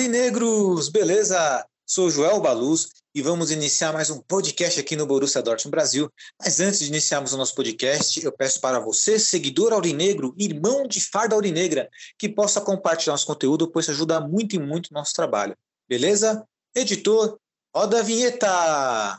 Aurinegros! Beleza? Sou Joel Baluz e vamos iniciar mais um podcast aqui no Borussia Dortmund Brasil. Mas antes de iniciarmos o nosso podcast, eu peço para você, seguidor aurinegro, irmão de farda aurinegra, que possa compartilhar nosso conteúdo, pois ajuda muito e muito o nosso trabalho. Beleza? Editor, roda a vinheta!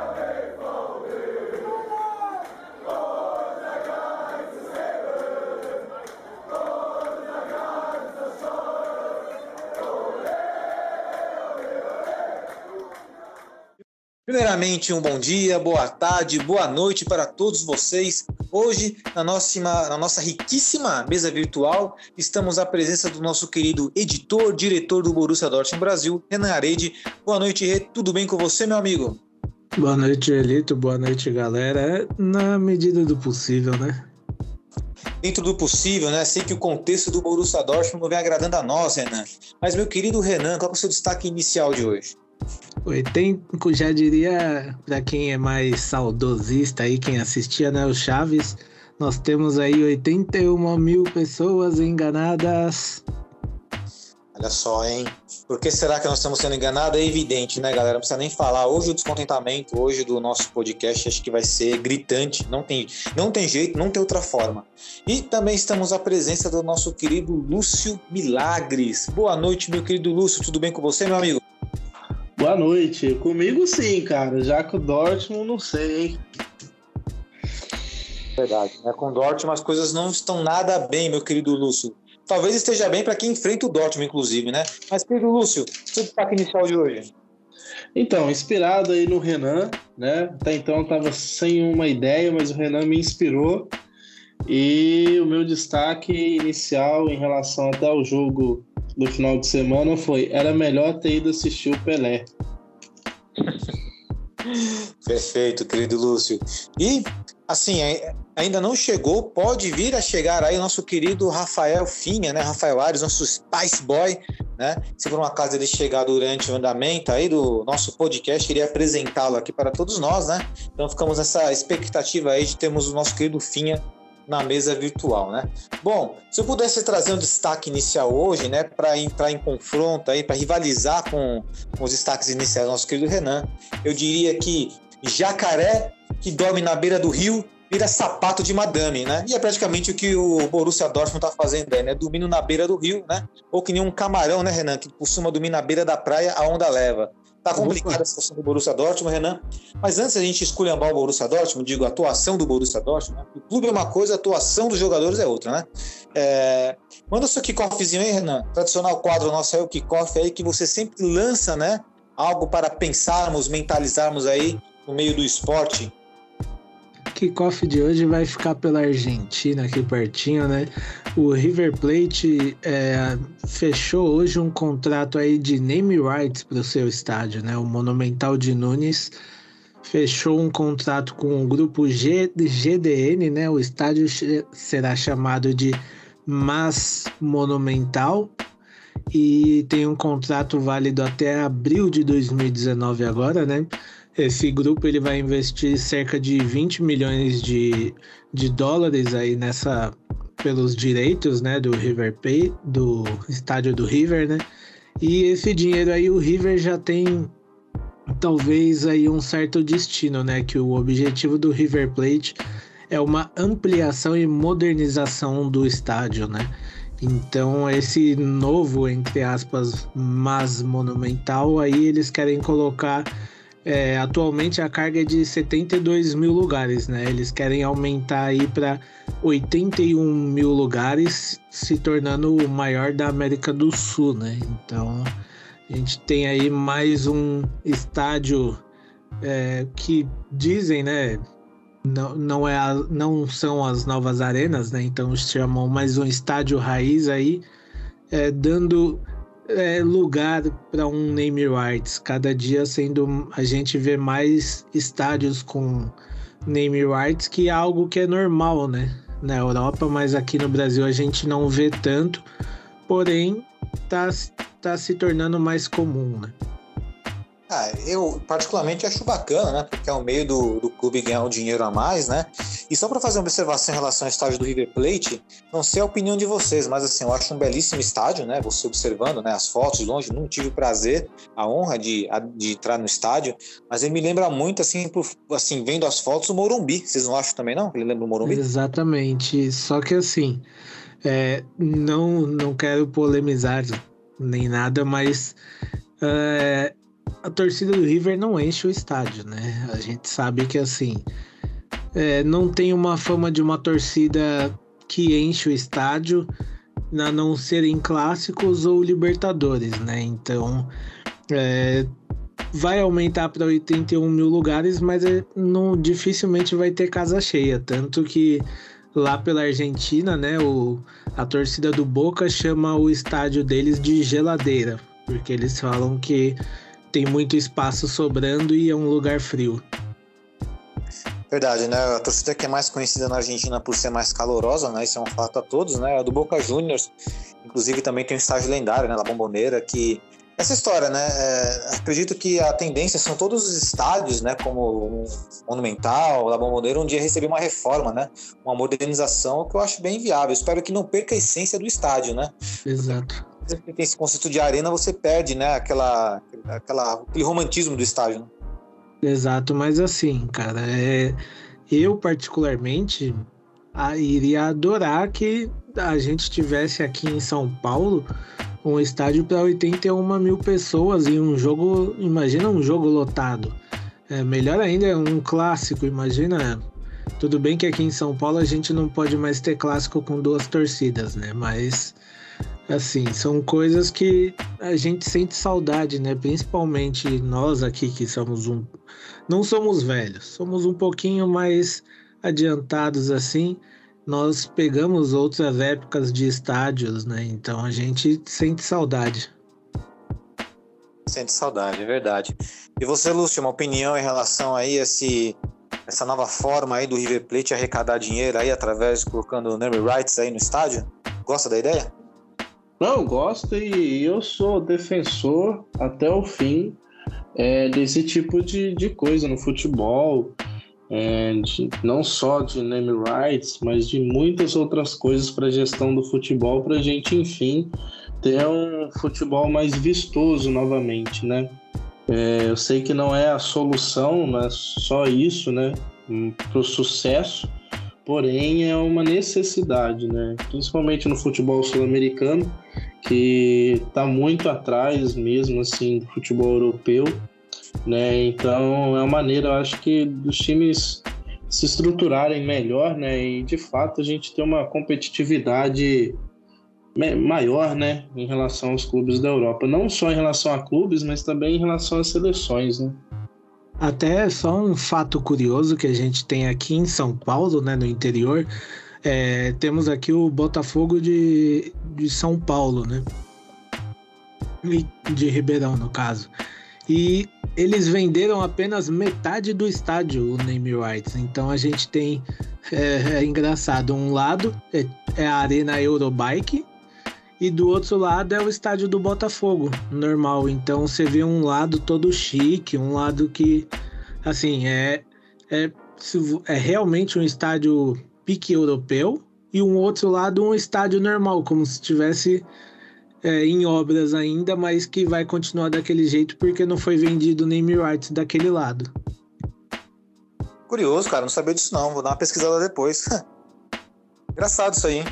Primeiramente, um bom dia, boa tarde, boa noite para todos vocês. Hoje, na nossa, na nossa riquíssima mesa virtual, estamos à presença do nosso querido editor, diretor do Borussia Dortmund Brasil, Renan Arede. Boa noite, Rê. Tudo bem com você, meu amigo? Boa noite, Elito. Boa noite, galera. É na medida do possível, né? Dentro do possível, né? Sei que o contexto do Borussia Dortmund não vem agradando a nós, Renan. Mas, meu querido Renan, qual é o seu destaque inicial de hoje? 80, já diria, para quem é mais saudosista aí, quem assistia, né, o Chaves, nós temos aí 81 mil pessoas enganadas. Olha só, hein? Por que será que nós estamos sendo enganados? É evidente, né, galera? Não precisa nem falar. Hoje o descontentamento, hoje do nosso podcast, acho que vai ser gritante. Não tem, não tem jeito, não tem outra forma. E também estamos à presença do nosso querido Lúcio Milagres. Boa noite, meu querido Lúcio. Tudo bem com você, meu amigo? Boa noite. Comigo sim, cara. Já com o Dortmund, não sei, hein? Verdade. Né? Com o Dortmund as coisas não estão nada bem, meu querido Lúcio. Talvez esteja bem para quem enfrenta o Dortmund, inclusive, né? Mas, querido Lúcio, seu destaque inicial de hoje. Então, inspirado aí no Renan, né? Até então eu tava sem uma ideia, mas o Renan me inspirou. E o meu destaque inicial em relação até ao jogo do final de semana foi: era melhor ter ido assistir o Pelé. Perfeito, querido Lúcio. E, assim, ainda não chegou, pode vir a chegar aí o nosso querido Rafael Finha, né? Rafael Ares, nosso Spice Boy, né? Se por um acaso ele chegar durante o andamento aí do nosso podcast, iria apresentá-lo aqui para todos nós, né? Então ficamos nessa expectativa aí de termos o nosso querido Finha na mesa virtual, né? Bom, se eu pudesse trazer um destaque inicial hoje, né, para entrar em confronto aí, para rivalizar com, com, os destaques iniciais do nosso querido Renan, eu diria que jacaré que dorme na beira do rio vira sapato de madame, né? E é praticamente o que o Borussia Dortmund está fazendo aí, né? Dormindo na beira do rio, né? Ou que nem um camarão, né, Renan, que costuma dormir na beira da praia, a onda leva. Tá complicada a situação do Borussia Dortmund, Renan. Mas antes a gente esculhambar o Borussia Dortmund, digo, a atuação do Borussia Dortmund, né? o clube é uma coisa, a atuação dos jogadores é outra, né? É... Manda o seu kickoffzinho aí, Renan. Tradicional quadro nosso aí, o kickoff aí, que você sempre lança, né? Algo para pensarmos, mentalizarmos aí no meio do esporte. Kickoff de hoje vai ficar pela Argentina, aqui pertinho, né? O River Plate é, fechou hoje um contrato aí de name rights para o seu estádio, né? O Monumental de Nunes fechou um contrato com o grupo G, GDN, né? O estádio será chamado de Mas Monumental e tem um contrato válido até abril de 2019 agora, né? Esse grupo ele vai investir cerca de 20 milhões de, de dólares aí nessa pelos direitos, né, do River Plate, do estádio do River, né? E esse dinheiro aí o River já tem talvez aí um certo destino, né, que o objetivo do River Plate é uma ampliação e modernização do estádio, né? Então esse novo entre aspas mas monumental aí eles querem colocar é, atualmente a carga é de 72 mil lugares, né? Eles querem aumentar aí para 81 mil lugares, se tornando o maior da América do Sul, né? Então a gente tem aí mais um estádio é, que dizem, né? Não, não, é a, não são as novas arenas, né? Então chamam mais um estádio raiz aí, é, dando é, lugar para um name rights. Cada dia sendo a gente vê mais estádios com name rights, que é algo que é normal, né? Na Europa, mas aqui no Brasil a gente não vê tanto. Porém, tá, tá se tornando mais comum, né? Ah, eu particularmente acho bacana, né? Porque é o meio do, do clube ganhar um dinheiro a mais, né? E só para fazer uma observação em relação ao estádio do River Plate, não sei a opinião de vocês, mas assim, eu acho um belíssimo estádio, né? Você observando né, as fotos de longe, não tive o prazer, a honra de, de entrar no estádio, mas ele me lembra muito, assim, por, assim, vendo as fotos, o Morumbi. Vocês não acham também, não? Ele lembra o Morumbi? Exatamente. Só que assim, é, não, não quero polemizar nem nada, mas. É, a torcida do River não enche o estádio, né? A gente sabe que assim é, não tem uma fama de uma torcida que enche o estádio, a não ser em clássicos ou Libertadores, né? Então é, vai aumentar para 81 mil lugares, mas é, não, dificilmente vai ter casa cheia. Tanto que lá pela Argentina, né, o, a torcida do Boca chama o estádio deles de geladeira, porque eles falam que tem muito espaço sobrando e é um lugar frio. Verdade, né? A torcida que é mais conhecida na Argentina por ser mais calorosa, né? Isso é um fato a todos, né? A do Boca Juniors, inclusive também tem um estágio lendário, né? La Bomboneira, que essa história, né? É, acredito que a tendência são todos os estádios, né? Como o Monumental, La Bomboneira, um dia receber uma reforma, né? Uma modernização que eu acho bem viável. Espero que não perca a essência do estádio, né? Exato tem esse conceito de arena, você perde, né? Aquela, aquela, aquele romantismo do estádio. Né? Exato, mas assim, cara, é, eu particularmente a, iria adorar que a gente tivesse aqui em São Paulo um estádio para 81 mil pessoas e um jogo, imagina um jogo lotado. É, melhor ainda é um clássico, imagina. Tudo bem que aqui em São Paulo a gente não pode mais ter clássico com duas torcidas, né? Mas assim, são coisas que a gente sente saudade, né? Principalmente nós aqui que somos um. Não somos velhos, somos um pouquinho mais adiantados assim. Nós pegamos outras épocas de estádios, né? Então a gente sente saudade. Sente saudade, é verdade. E você, Lúcio, uma opinião em relação aí a esse, essa nova forma aí do River Plate arrecadar dinheiro aí através colocando name rights aí no estádio? Gosta da ideia? Não, gosto e eu sou defensor até o fim é, desse tipo de, de coisa no futebol. É, de, não só de name rights, mas de muitas outras coisas para a gestão do futebol, para a gente, enfim, ter um futebol mais vistoso novamente, né? É, eu sei que não é a solução, não é só isso, né, para o sucesso, porém é uma necessidade, né? Principalmente no futebol sul-americano, que está muito atrás mesmo assim do futebol europeu, né? Então é uma maneira, eu acho que dos times se estruturarem melhor, né? E de fato a gente ter uma competitividade maior, né, em relação aos clubes da Europa, não só em relação a clubes, mas também em relação às seleções, né? Até só um fato curioso que a gente tem aqui em São Paulo, né, no interior, é, temos aqui o Botafogo de, de São Paulo, né? De Ribeirão, no caso. E eles venderam apenas metade do estádio, o name rights. Então a gente tem, é, é engraçado, um lado é, é a Arena Eurobike, e do outro lado é o estádio do Botafogo, normal. Então você vê um lado todo chique, um lado que, assim, é, é, é realmente um estádio pique europeu, e um outro lado um estádio normal, como se estivesse é, em obras ainda, mas que vai continuar daquele jeito porque não foi vendido name rights daquele lado. Curioso, cara, não sabia disso não. Vou dar uma pesquisada depois. Engraçado isso aí, hein?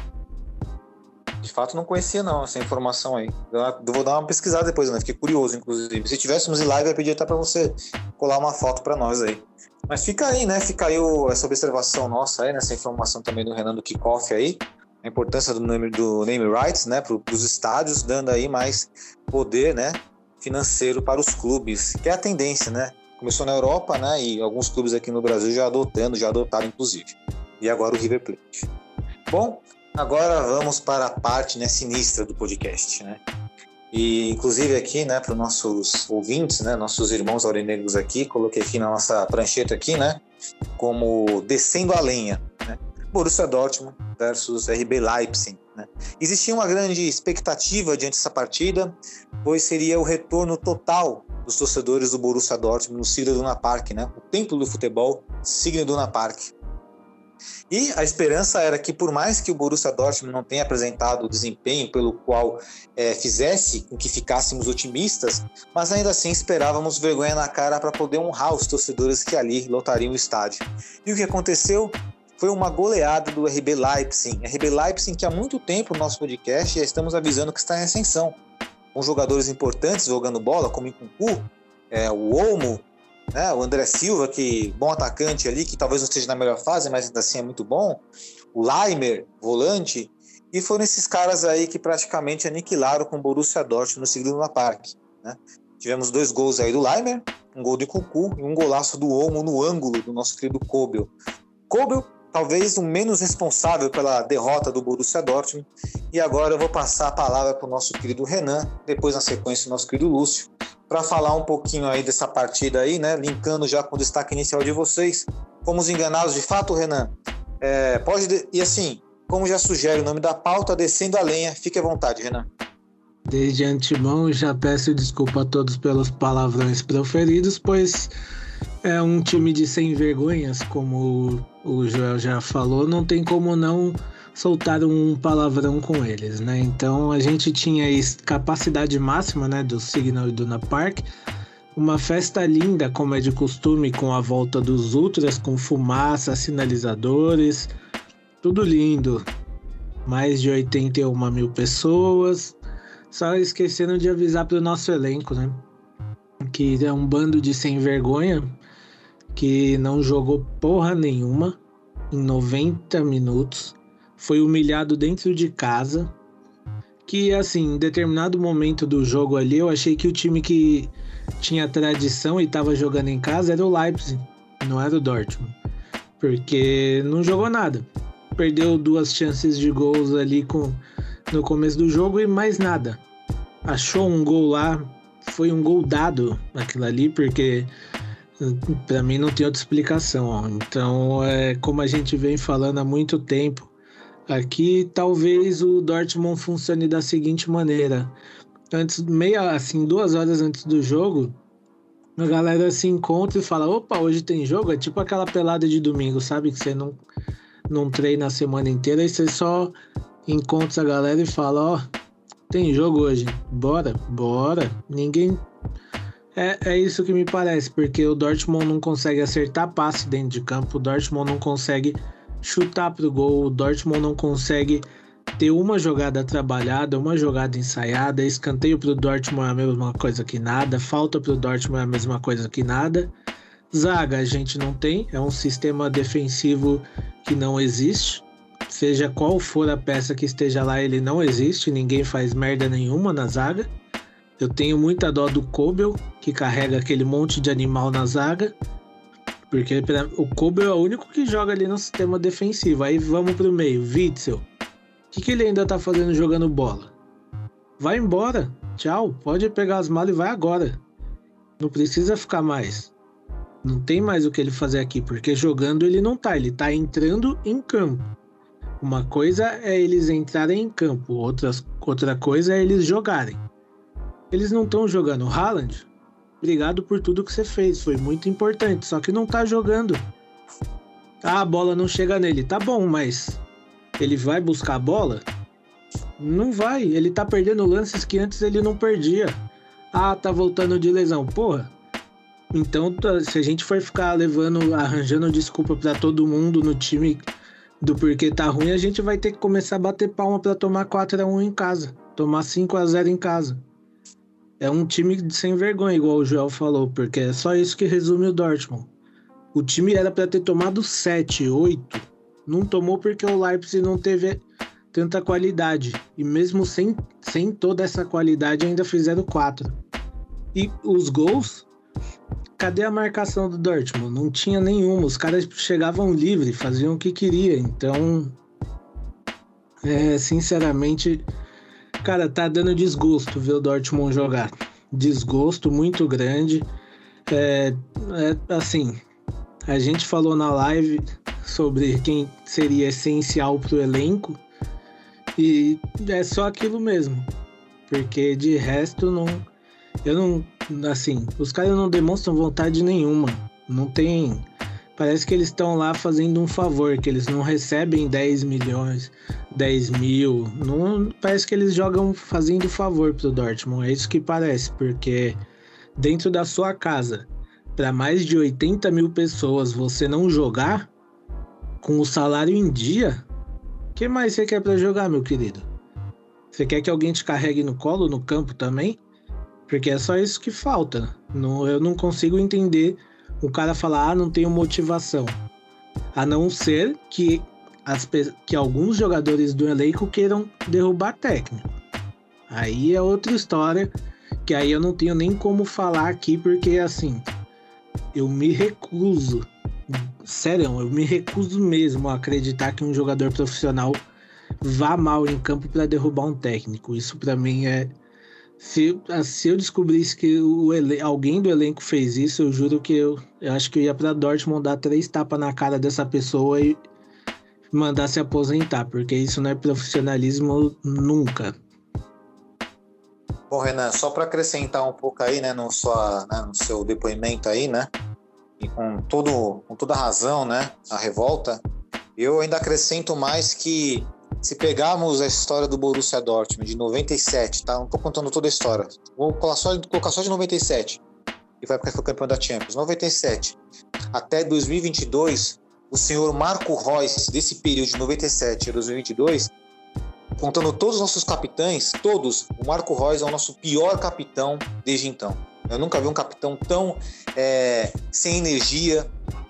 De fato, não conhecia não essa informação aí. Eu vou dar uma pesquisada depois, né? Fiquei curioso, inclusive. Se tivéssemos em live, eu pedir até para você colar uma foto para nós aí. Mas fica aí, né? Fica aí o, essa observação nossa aí, nessa informação também do Renan do Kickoff aí. A importância do name, do name rights, né? Para os estádios, dando aí mais poder, né? Financeiro para os clubes, que é a tendência, né? Começou na Europa, né? E alguns clubes aqui no Brasil já adotando, já adotaram, inclusive. E agora o River Plate. Bom, Agora vamos para a parte né, sinistra do podcast, né? E inclusive aqui, né, para os nossos ouvintes, né, nossos irmãos aurinegros aqui, coloquei aqui na nossa prancheta aqui, né, como descendo a lenha, né? Borussia Dortmund versus RB Leipzig, né? Existia uma grande expectativa diante dessa partida, pois seria o retorno total dos torcedores do Borussia Dortmund no Signal Iduna Park, né? O templo do futebol, Signal Iduna Park. E a esperança era que, por mais que o Borussia Dortmund não tenha apresentado o desempenho pelo qual é, fizesse com que ficássemos otimistas, mas ainda assim esperávamos vergonha na cara para poder honrar os torcedores que ali lotariam o estádio. E o que aconteceu? Foi uma goleada do RB Leipzig. RB Leipzig que há muito tempo no nosso podcast já estamos avisando que está em ascensão. Com jogadores importantes jogando bola, como Nkunku, é, o Olmo, né? O André Silva, que bom atacante ali, que talvez não esteja na melhor fase, mas ainda assim é muito bom. O Leimer, volante. E foram esses caras aí que praticamente aniquilaram com o Borussia Dortmund no segundo na Parque. Né? Tivemos dois gols aí do Leimer, um gol de Cucu e um golaço do Olmo no ângulo do nosso querido Kobel. Kobel, talvez o menos responsável pela derrota do Borussia Dortmund. E agora eu vou passar a palavra para o nosso querido Renan, depois na sequência o nosso querido Lúcio, para falar um pouquinho aí dessa partida aí, né? Linkando já com o destaque inicial de vocês. Fomos enganados de fato, Renan? É, pode. E assim, como já sugere o nome da pauta, descendo a lenha, fique à vontade, Renan. Desde antemão, já peço desculpa a todos pelos palavrões proferidos, pois é um time de sem vergonhas, como o Joel já falou, não tem como não soltaram um palavrão com eles, né? Então a gente tinha capacidade máxima, né, do Signal Iduna Park, uma festa linda, como é de costume, com a volta dos ultras, com fumaça, sinalizadores, tudo lindo. Mais de 81 mil pessoas. Só esquecendo de avisar para o nosso elenco, né? Que é um bando de sem vergonha que não jogou porra nenhuma em 90 minutos foi humilhado dentro de casa. Que assim, em determinado momento do jogo ali, eu achei que o time que tinha tradição e estava jogando em casa era o Leipzig, não era o Dortmund. Porque não jogou nada. Perdeu duas chances de gols ali com, no começo do jogo e mais nada. Achou um gol lá, foi um gol dado aquilo ali, porque para mim não tem outra explicação. Ó. Então, é como a gente vem falando há muito tempo, Aqui talvez o Dortmund funcione da seguinte maneira. Antes, meia, assim, duas horas antes do jogo, a galera se encontra e fala: opa, hoje tem jogo. É tipo aquela pelada de domingo, sabe? Que você não, não treina a semana inteira e você só encontra a galera e fala: ó, oh, tem jogo hoje, bora, bora. Ninguém. É, é isso que me parece, porque o Dortmund não consegue acertar passe dentro de campo, o Dortmund não consegue chutar pro gol. O Dortmund não consegue ter uma jogada trabalhada, uma jogada ensaiada. Escanteio pro Dortmund é a mesma coisa que nada. Falta pro Dortmund é a mesma coisa que nada. Zaga a gente não tem, é um sistema defensivo que não existe. Seja qual for a peça que esteja lá, ele não existe, ninguém faz merda nenhuma na zaga. Eu tenho muita dó do Kobel, que carrega aquele monte de animal na zaga. Porque o Kobe é o único que joga ali no sistema defensivo. Aí vamos pro meio. Witzel. O que, que ele ainda tá fazendo jogando bola? Vai embora. Tchau. Pode pegar as malas e vai agora. Não precisa ficar mais. Não tem mais o que ele fazer aqui, porque jogando ele não tá. Ele tá entrando em campo. Uma coisa é eles entrarem em campo, outras, outra coisa é eles jogarem. Eles não estão jogando. Haaland Obrigado por tudo que você fez, foi muito importante, só que não tá jogando. Ah, a bola não chega nele. Tá bom, mas ele vai buscar a bola? Não vai, ele tá perdendo lances que antes ele não perdia. Ah, tá voltando de lesão. Porra. Então, tá, se a gente for ficar levando, arranjando desculpa para todo mundo no time do porquê tá ruim, a gente vai ter que começar a bater palma para tomar 4 a 1 em casa, tomar 5 a 0 em casa. É um time sem vergonha, igual o Joel falou, porque é só isso que resume o Dortmund. O time era para ter tomado 7, 8. Não tomou porque o Leipzig não teve tanta qualidade. E mesmo sem, sem toda essa qualidade, ainda fizeram 4. E os gols, cadê a marcação do Dortmund? Não tinha nenhuma. Os caras chegavam livre, faziam o que queria. Então, é, sinceramente, cara, tá dando desgosto ver o Dortmund jogar. Desgosto muito grande. É, é, assim, a gente falou na live sobre quem seria essencial pro elenco e é só aquilo mesmo. Porque de resto não eu não assim, os caras não demonstram vontade nenhuma. Não tem Parece que eles estão lá fazendo um favor, que eles não recebem 10 milhões, 10 mil. Não, parece que eles jogam fazendo favor pro Dortmund. É isso que parece, porque dentro da sua casa, para mais de 80 mil pessoas, você não jogar com o salário em dia, o que mais você quer para jogar, meu querido? Você quer que alguém te carregue no colo, no campo também? Porque é só isso que falta. Não, eu não consigo entender o cara falar, ah, não tenho motivação. A não ser que, as, que alguns jogadores do elenco queiram derrubar técnico. Aí é outra história, que aí eu não tenho nem como falar aqui, porque assim, eu me recuso, sério, eu me recuso mesmo a acreditar que um jogador profissional vá mal em campo para derrubar um técnico. Isso para mim é se, ah, se eu descobrisse que o alguém do elenco fez isso, eu juro que eu, eu acho que eu ia para Dortmund dar três tapas na cara dessa pessoa e mandar se aposentar, porque isso não é profissionalismo nunca. Bom, Renan, só para acrescentar um pouco aí, né, no, sua, né, no seu depoimento aí, né, e com, todo, com toda razão, né, a revolta, eu ainda acrescento mais que se pegarmos a história do Borussia Dortmund de 97, tá? Não tô contando toda a história. Vou colocar só, colocar só de 97, que vai porque foi campeão da Champions. 97 até 2022, o senhor Marco Reus, desse período de 97 a 2022, contando todos os nossos capitães, todos, o Marco Reus é o nosso pior capitão desde então. Eu nunca vi um capitão tão é, sem energia,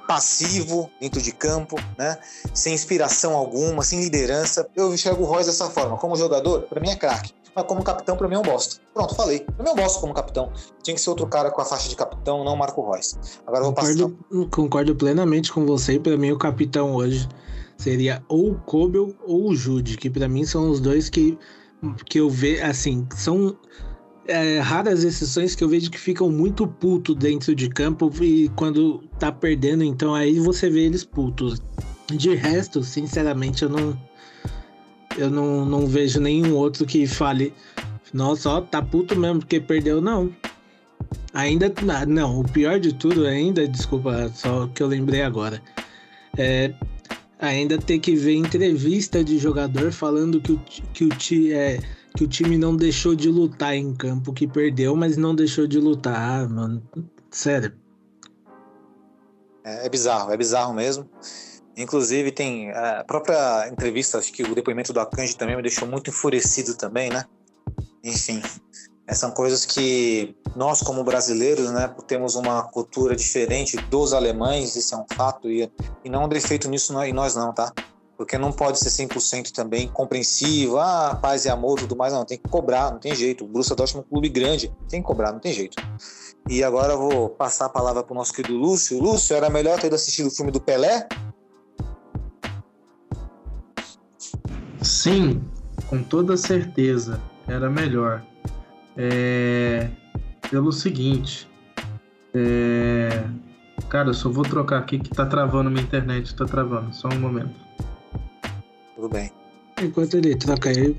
passivo dentro de campo, né? sem inspiração alguma, sem liderança. Eu enxergo o Royce dessa forma. Como jogador, para mim é craque. Mas como capitão, para mim é um bosta. Pronto, falei. Para mim é um bosta como capitão. Tinha que ser outro cara com a faixa de capitão, não Marco Royce. Agora eu vou concordo, passar. Concordo plenamente com você. Para mim, o capitão hoje seria ou o Kobel ou o Jude, que para mim são os dois que, que eu vejo, assim, são é, raras exceções que eu vejo que ficam muito putos dentro de campo e quando tá perdendo, então aí você vê eles putos. De resto, sinceramente, eu não. Eu não, não vejo nenhum outro que fale. Nossa, ó, tá puto mesmo porque perdeu, não. Ainda. Não, o pior de tudo ainda, desculpa, só que eu lembrei agora. É, ainda ter que ver entrevista de jogador falando que o, que o, é, que o time não deixou de lutar em campo, que perdeu, mas não deixou de lutar. Ah, mano, sério. É, é bizarro, é bizarro mesmo. Inclusive, tem a própria entrevista, acho que o depoimento do Akanji também me deixou muito enfurecido também, né? Enfim, é, são coisas que nós, como brasileiros, né, temos uma cultura diferente dos alemães, isso é um fato, e, e não há defeito nisso em nós não, tá? Porque não pode ser 100% também compreensivo, ah, paz e amor, tudo mais, não, tem que cobrar, não tem jeito. O Borussia Dortmund é um clube grande, tem que cobrar, não tem jeito. E agora eu vou passar a palavra para o nosso querido Lúcio. Lúcio, era melhor ter ido assistir o filme do Pelé? Sim, com toda certeza, era melhor. É... Pelo seguinte, é... cara, eu só vou trocar aqui que tá travando minha internet, tá travando, só um momento. Tudo bem. Enquanto ele troca aí,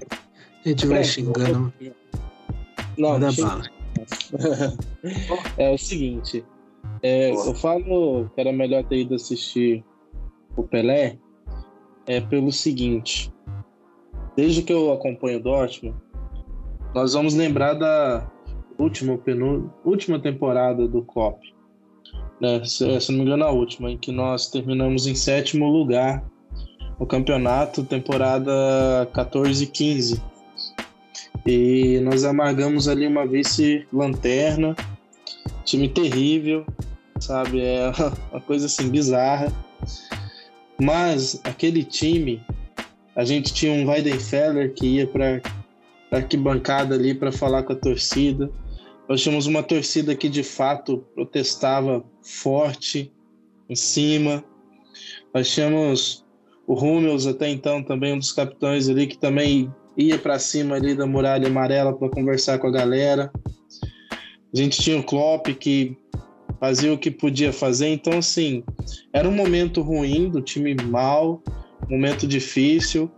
a gente vai xingando. Não, não bala. é o seguinte. É, eu falo que era melhor ter ido assistir o Pelé é pelo seguinte. Desde que eu acompanho o Dortmund, nós vamos lembrar da última, penú... última temporada do COP. Né? Se, se não me engano, a última, em que nós terminamos em sétimo lugar no campeonato, temporada 14-15. E nós amargamos ali uma vice-lanterna, time terrível, sabe? É uma coisa assim bizarra. Mas aquele time, a gente tinha um Weidenfeller que ia para arquibancada ali para falar com a torcida. Nós tínhamos uma torcida que de fato protestava forte em cima. Nós tínhamos o Rummels até então também um dos capitães ali que também ia para cima ali da muralha amarela para conversar com a galera. A gente tinha o Klopp que fazia o que podia fazer, então assim, era um momento ruim do time mal, momento difícil,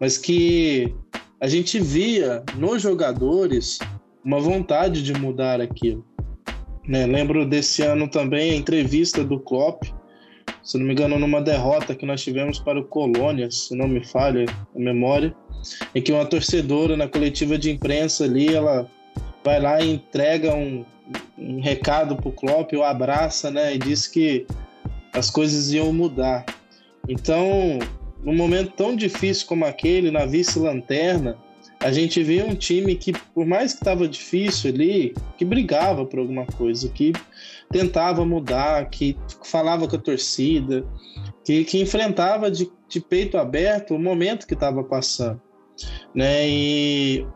mas que a gente via nos jogadores uma vontade de mudar aquilo. Né? Lembro desse ano também a entrevista do Klopp, se não me engano, numa derrota que nós tivemos para o Colônia, se não me falha a memória, em que uma torcedora na coletiva de imprensa ali, ela vai lá e entrega um, um recado para o Klopp, o abraça, né, e diz que as coisas iam mudar. Então, num momento tão difícil como aquele, na vice-lanterna, a gente vê um time que, por mais que estava difícil ali, que brigava por alguma coisa, que tentava mudar, que falava com a torcida, que, que enfrentava de, de peito aberto o momento que estava passando. Né? E,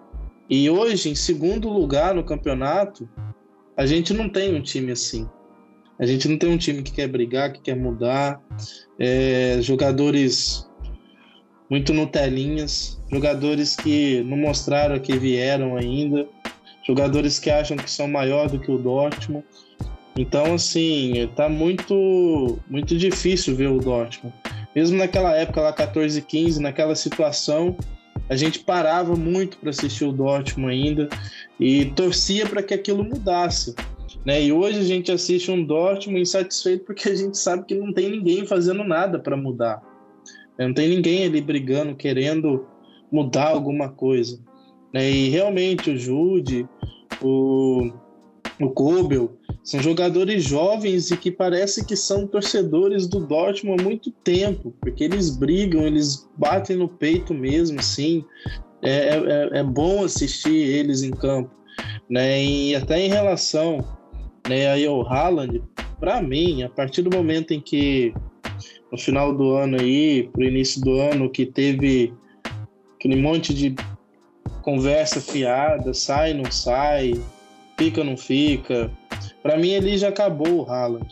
e hoje, em segundo lugar no campeonato, a gente não tem um time assim. A gente não tem um time que quer brigar, que quer mudar. É, jogadores muito Nutelinhas, jogadores que não mostraram que vieram ainda, jogadores que acham que são maior do que o Dortmund. Então, assim, tá muito, muito difícil ver o Dortmund. Mesmo naquela época lá, 14 15, naquela situação, a gente parava muito para assistir o Dortmund ainda e torcia para que aquilo mudasse. Né? E hoje a gente assiste um Dortmund insatisfeito porque a gente sabe que não tem ninguém fazendo nada para mudar. Não tem ninguém ali brigando, querendo mudar alguma coisa. Né? E realmente o Jude, o, o Kobel, são jogadores jovens e que parece que são torcedores do Dortmund há muito tempo, porque eles brigam, eles batem no peito mesmo, sim. É, é, é bom assistir eles em campo. Né? E até em relação né, aí ao Haaland, para mim, a partir do momento em que no final do ano aí, pro início do ano, que teve aquele monte de conversa fiada, sai, não sai, fica, não fica. Para mim, ele já acabou o Haaland.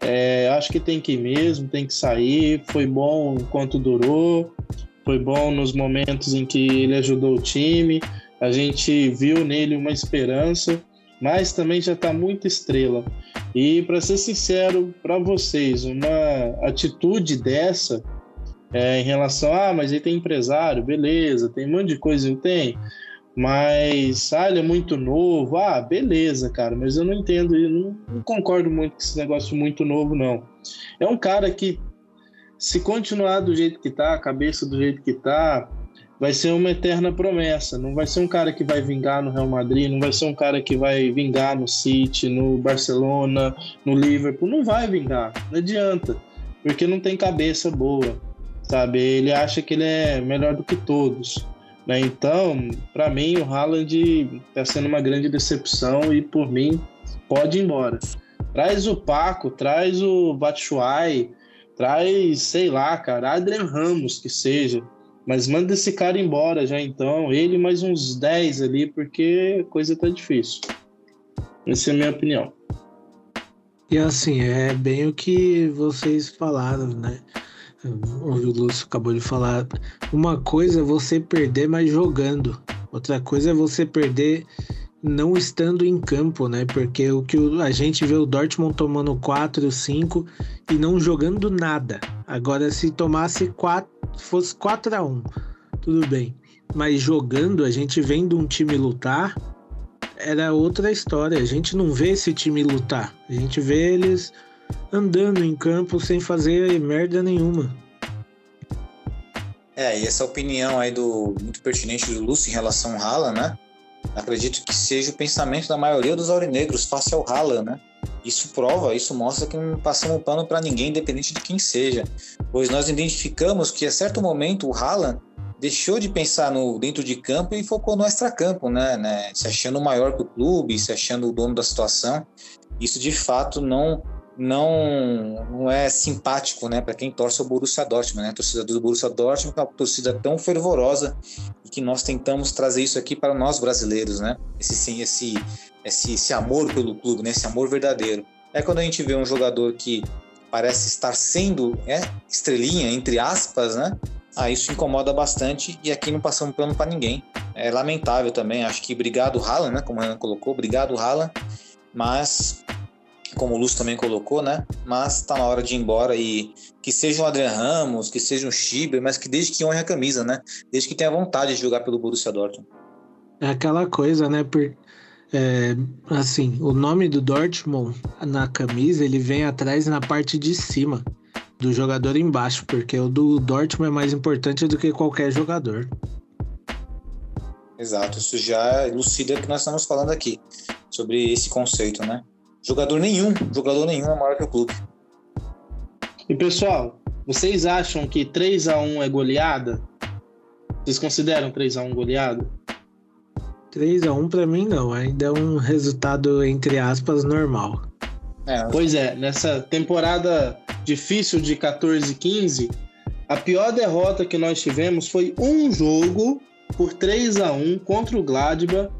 É, acho que tem que ir mesmo, tem que sair. Foi bom enquanto durou, foi bom nos momentos em que ele ajudou o time. A gente viu nele uma esperança, mas também já está muito estrela. E para ser sincero para vocês, uma atitude dessa é, em relação ah, mas ele tem empresário, beleza, tem um monte de coisa, ele tem, mas ah, ele é muito novo, ah, beleza, cara, mas eu não entendo, eu não, não concordo muito com esse negócio muito novo, não. É um cara que, se continuar do jeito que tá, a cabeça do jeito que tá, vai ser uma eterna promessa. Não vai ser um cara que vai vingar no Real Madrid, não vai ser um cara que vai vingar no City, no Barcelona, no Liverpool. Não vai vingar, não adianta, porque não tem cabeça boa, sabe? Ele acha que ele é melhor do que todos. Né? Então, para mim, o Haaland está sendo uma grande decepção e, por mim, pode ir embora. Traz o Paco, traz o Batshuayi, traz, sei lá, cara, Adrian Ramos, que seja mas manda esse cara embora já então, ele mais uns 10 ali, porque a coisa tá difícil. Essa é a minha opinião. E assim, é bem o que vocês falaram, né? O Lúcio acabou de falar. Uma coisa é você perder, mas jogando. Outra coisa é você perder não estando em campo, né? Porque o que a gente vê o Dortmund tomando 4, 5 e não jogando nada. Agora, se tomasse 4, fosse 4 a 1 tudo bem. Mas jogando, a gente vendo um time lutar, era outra história. A gente não vê esse time lutar. A gente vê eles andando em campo sem fazer merda nenhuma. É, e essa opinião aí do muito pertinente do Lúcio em relação ao Haaland, né? Acredito que seja o pensamento da maioria dos aurinegros face ao Haaland, né? Isso prova, isso mostra que não passamos pano para ninguém, independente de quem seja. Pois nós identificamos que a certo momento o Haaland deixou de pensar no dentro de campo e focou no extracampo, né, né? Se achando maior que o clube, se achando o dono da situação. Isso de fato não não não é simpático, né, para quem torce o Borussia Dortmund, né? A torcida do Borussia Dortmund é uma torcida tão fervorosa e que nós tentamos trazer isso aqui para nós brasileiros, né? Esse sim, esse esse esse amor pelo clube, né? Esse amor verdadeiro. É quando a gente vê um jogador que parece estar sendo é, estrelinha entre aspas, né? Ah, isso incomoda bastante e aqui não passamos pano para ninguém. É lamentável também. Acho que obrigado Haaland, né? Como o Renan colocou, obrigado Haaland. Mas como o Lúcio também colocou, né? Mas tá na hora de ir embora e que seja um Adrian Ramos, que seja um Schieber, mas que desde que honre a camisa, né? Desde que tenha vontade de jogar pelo Borussia Dortmund. É aquela coisa, né? Por, é, assim, o nome do Dortmund na camisa ele vem atrás na parte de cima do jogador embaixo, porque o do Dortmund é mais importante do que qualquer jogador. Exato, isso já elucida o que nós estamos falando aqui, sobre esse conceito, né? Jogador nenhum, jogador nenhum é maior que o clube. E pessoal, vocês acham que 3 a 1 é goleada? Vocês consideram 3 a 1 goleada? 3 a 1 para mim não, ainda é um resultado entre aspas normal. É, pois é, nessa temporada difícil de 14 e 15, a pior derrota que nós tivemos foi um jogo por 3 a 1 contra o Gladbach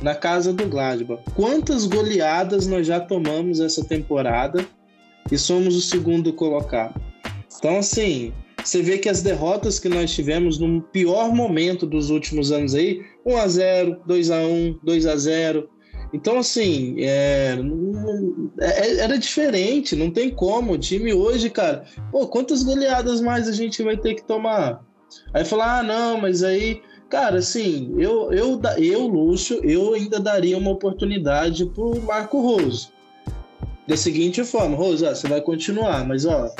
na casa do Gladbach. Quantas goleadas nós já tomamos essa temporada e somos o segundo colocado? Então, assim, você vê que as derrotas que nós tivemos no pior momento dos últimos anos aí, 1 a 0, 2 a 1, 2 a 0, então, assim, é, é, era diferente, não tem como. O time hoje, cara, pô, quantas goleadas mais a gente vai ter que tomar? Aí falar, ah, não, mas aí, cara, assim, eu, eu, eu Lúcio, eu ainda daria uma oportunidade pro Marco Roso. Da seguinte forma, Roso, ó, você vai continuar, mas ó,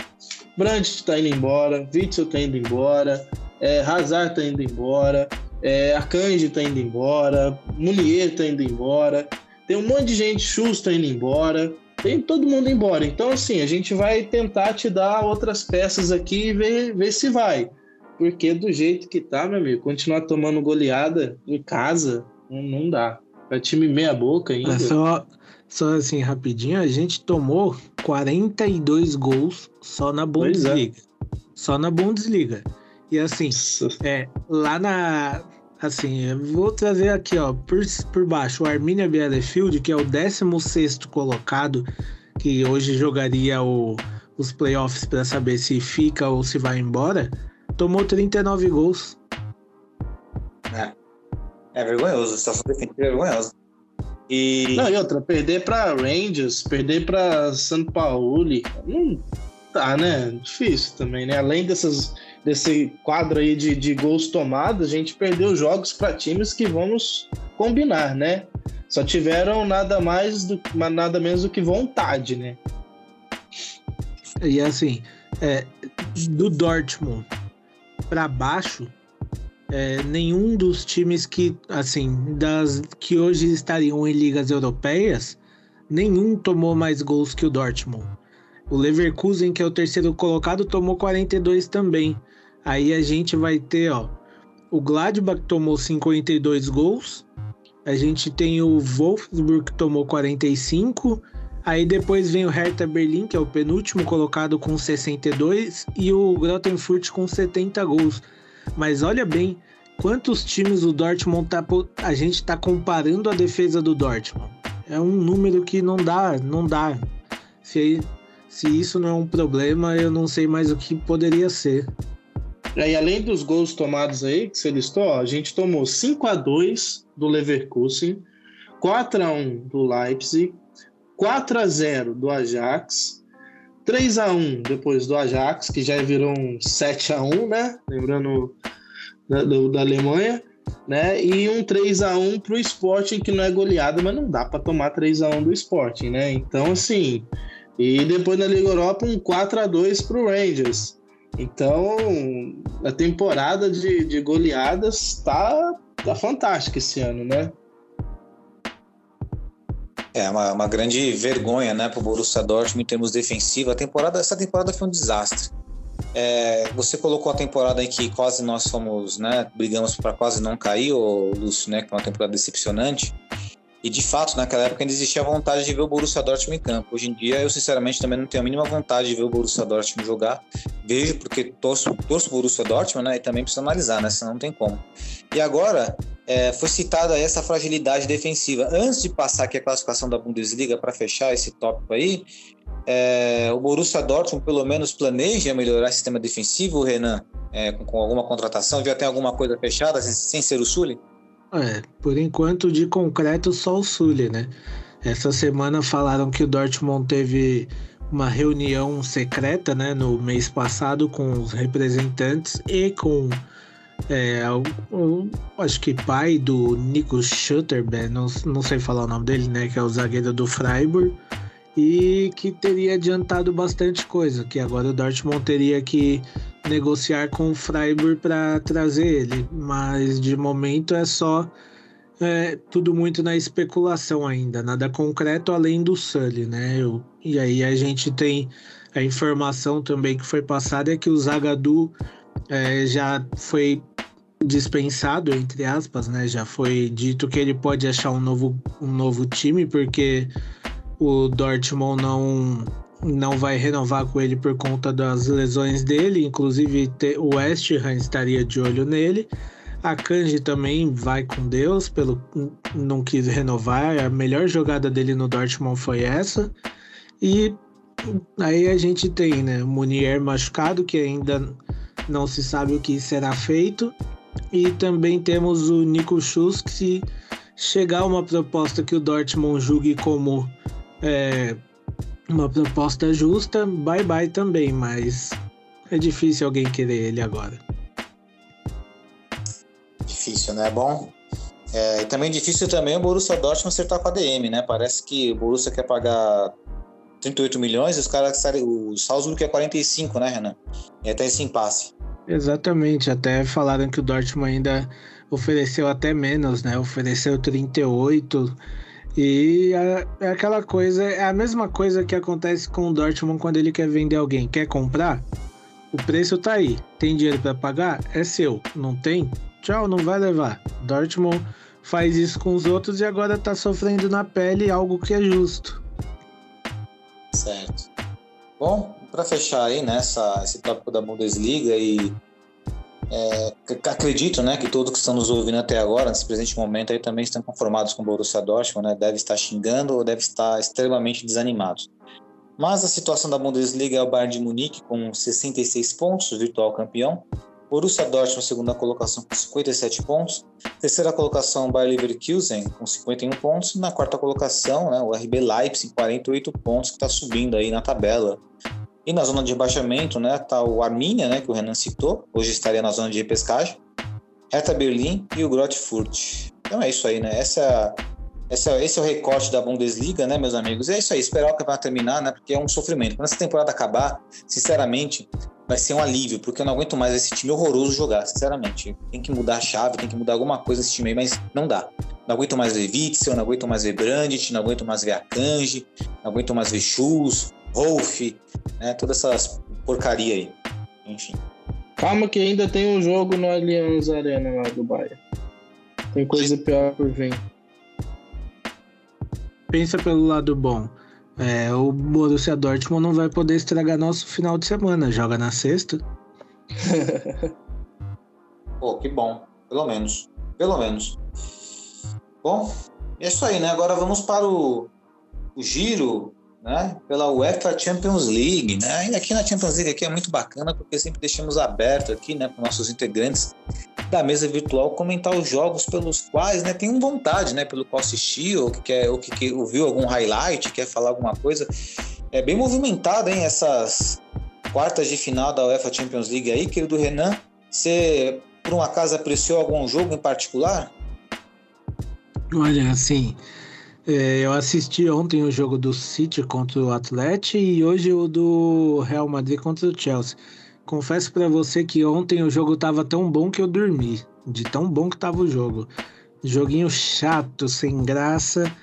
Brandt tá indo embora, Witzel tá indo embora, é, Hazard tá indo embora, é, Arcanjo tá indo embora, Munier tá indo embora, tem um monte de gente, Chus tá indo embora, tem todo mundo embora. Então, assim, a gente vai tentar te dar outras peças aqui e ver, ver se vai. Porque do jeito que tá, meu amigo, continuar tomando goleada em casa, não, não dá. É time meia boca ainda. É só, só assim, rapidinho, a gente tomou 42 gols só na é. Bundesliga. É. Só na Bundesliga. E assim, é, lá na. Assim, eu vou trazer aqui, ó, por, por baixo, o Arminia Bielefeld, que é o 16 colocado, que hoje jogaria o, os playoffs para saber se fica ou se vai embora, tomou 39 gols. É, é vergonhoso, a situação defensiva é vergonhosa. E... Não, e outra, perder para Rangers, perder para São Paulo, não tá, né? Difícil também, né? Além dessas desse quadro aí de, de gols tomados, a gente perdeu jogos para times que vamos combinar, né? Só tiveram nada mais do nada menos do que vontade, né? E assim, é, do Dortmund para baixo, é, nenhum dos times que assim das que hoje estariam em ligas europeias, nenhum tomou mais gols que o Dortmund. O Leverkusen, que é o terceiro colocado, tomou 42 também. Aí a gente vai ter, ó, o Gladbach tomou 52 gols. A gente tem o Wolfsburg que tomou 45. Aí depois vem o Hertha Berlim, que é o penúltimo colocado com 62, e o Grottenfurt com 70 gols. Mas olha bem, quantos times o Dortmund tá a gente tá comparando a defesa do Dortmund. É um número que não dá, não dá. Se, se isso não é um problema, eu não sei mais o que poderia ser. E além dos gols tomados aí, que você listou, ó, a gente tomou 5 a 2 do Leverkusen, 4 a 1 do Leipzig, 4 a 0 do Ajax, 3 a 1 depois do Ajax, que já virou um 7 a 1 né? Lembrando da, da Alemanha, né? E um 3 a 1 para o Sporting, que não é goleado, mas não dá para tomar 3 a 1 do Sporting, né? Então, assim. E depois na Liga Europa, um 4 a 2 para o Rangers. Então, a temporada de, de goleadas tá, tá fantástica esse ano, né? É uma, uma grande vergonha, né, para o Borussia Dortmund em termos defensivos. A temporada, essa temporada foi um desastre. É, você colocou a temporada em que quase nós fomos, né, brigamos para quase não cair, o Lúcio, né, que é uma temporada decepcionante. E de fato, naquela época ainda existia a vontade de ver o Borussia Dortmund em campo. Hoje em dia, eu sinceramente também não tenho a mínima vontade de ver o Borussia Dortmund jogar. Vejo porque torço, torço o Borussia Dortmund, né? E também preciso analisar, né? Senão não tem como. E agora, é, foi citada essa fragilidade defensiva. Antes de passar aqui a classificação da Bundesliga para fechar esse tópico aí, é, o Borussia Dortmund pelo menos planeja melhorar o sistema defensivo, Renan, é, com, com, alguma contratação? Já tem alguma coisa fechada sem, sem ser o Sully? É, por enquanto de concreto só o Sully, né? Essa semana falaram que o Dortmund teve uma reunião secreta, né, no mês passado com os representantes e com é, o, o, acho que pai do Nico Schutterberg, não, não sei falar o nome dele, né, que é o zagueiro do Freiburg, e que teria adiantado bastante coisa, que agora o Dortmund teria que negociar com o Freiburg para trazer ele, mas de momento é só é, tudo muito na especulação ainda, nada concreto além do Sully, né? Eu, e aí a gente tem a informação também que foi passada é que o Zagadou é, já foi dispensado, entre aspas, né? Já foi dito que ele pode achar um novo, um novo time, porque o Dortmund não não vai renovar com ele por conta das lesões dele, inclusive o West Ham estaria de olho nele. A Kanji também vai com Deus, pelo não quis renovar. A melhor jogada dele no Dortmund foi essa. E aí a gente tem, né, Munier machucado, que ainda não se sabe o que será feito. E também temos o Nico Schuss, que se chegar uma proposta que o Dortmund julgue como é, uma proposta justa, bye bye também, mas é difícil alguém querer ele agora. Difícil, né? Bom, é, e também difícil também o Borussia Dortmund acertar com a DM, né? Parece que o Borussia quer pagar 38 milhões e os caras, o Salzburg quer 45, né, Renan? E até esse impasse. Exatamente, até falaram que o Dortmund ainda ofereceu até menos, né? Ofereceu 38 e é, é, aquela coisa, é a mesma coisa que acontece com o Dortmund quando ele quer vender alguém. Quer comprar? O preço tá aí. Tem dinheiro para pagar? É seu. Não tem? Tchau, não vai levar. Dortmund faz isso com os outros e agora tá sofrendo na pele algo que é justo. Certo. Bom, para fechar aí né, esse tópico da Bundesliga e é, acredito né, que todos que estão nos ouvindo até agora, nesse presente momento, aí também estão conformados com o Borussia Dortmund, né, deve estar xingando ou deve estar extremamente desanimados. Mas a situação da Bundesliga é o Bayern de Munique com 66 pontos, virtual campeão. Borussia Dortmund, segunda colocação com 57 pontos. Terceira colocação, Bayer Leverkusen com 51 pontos. Na quarta colocação, né, o RB Leipzig, 48 pontos, que está subindo aí na tabela. E na zona de rebaixamento, né, tá o Arminia, né, que o Renan citou, hoje estaria na zona de repescagem, Hertha Berlim e o Grotfurt. Então é isso aí, né? Essa, essa, esse é o recorte da Bundesliga, né, meus amigos? E é isso aí, esperar o campeonato terminar, né, porque é um sofrimento. Quando essa temporada acabar, sinceramente, vai ser um alívio, porque eu não aguento mais esse time horroroso jogar, sinceramente. Tem que mudar a chave, tem que mudar alguma coisa nesse time aí, mas não dá. Não aguento mais ver Witzel, não aguento mais ver Brandt, não aguento mais ver Akanji, não aguento mais ver Schultz, Wolf, né? Toda essa porcaria aí. Enfim. Calma que ainda tem um jogo no Allianz Arena lá do Bayern. Tem coisa pior por vir. Pensa pelo lado bom. É, o Borussia Dortmund não vai poder estragar nosso final de semana. Joga na sexta. Pô, que bom. Pelo menos. Pelo menos. Bom, é isso aí, né? Agora vamos para o, o giro né, pela UEFA Champions League, né? E aqui na Champions League aqui é muito bacana porque sempre deixamos aberto aqui, né, para nossos integrantes da mesa virtual comentar os jogos pelos quais, né, tem vontade, né, pelo qual assistir ou que quer ou que, que ouviu algum highlight, quer falar alguma coisa. É bem movimentada, hein, essas quartas de final da UEFA Champions League aí, querido Renan. Você por um acaso apreciou algum jogo em particular? Olha, assim, é, eu assisti ontem o jogo do City contra o Atlético e hoje o do Real Madrid contra o Chelsea. Confesso para você que ontem o jogo tava tão bom que eu dormi, de tão bom que tava o jogo. Joguinho chato, sem graça.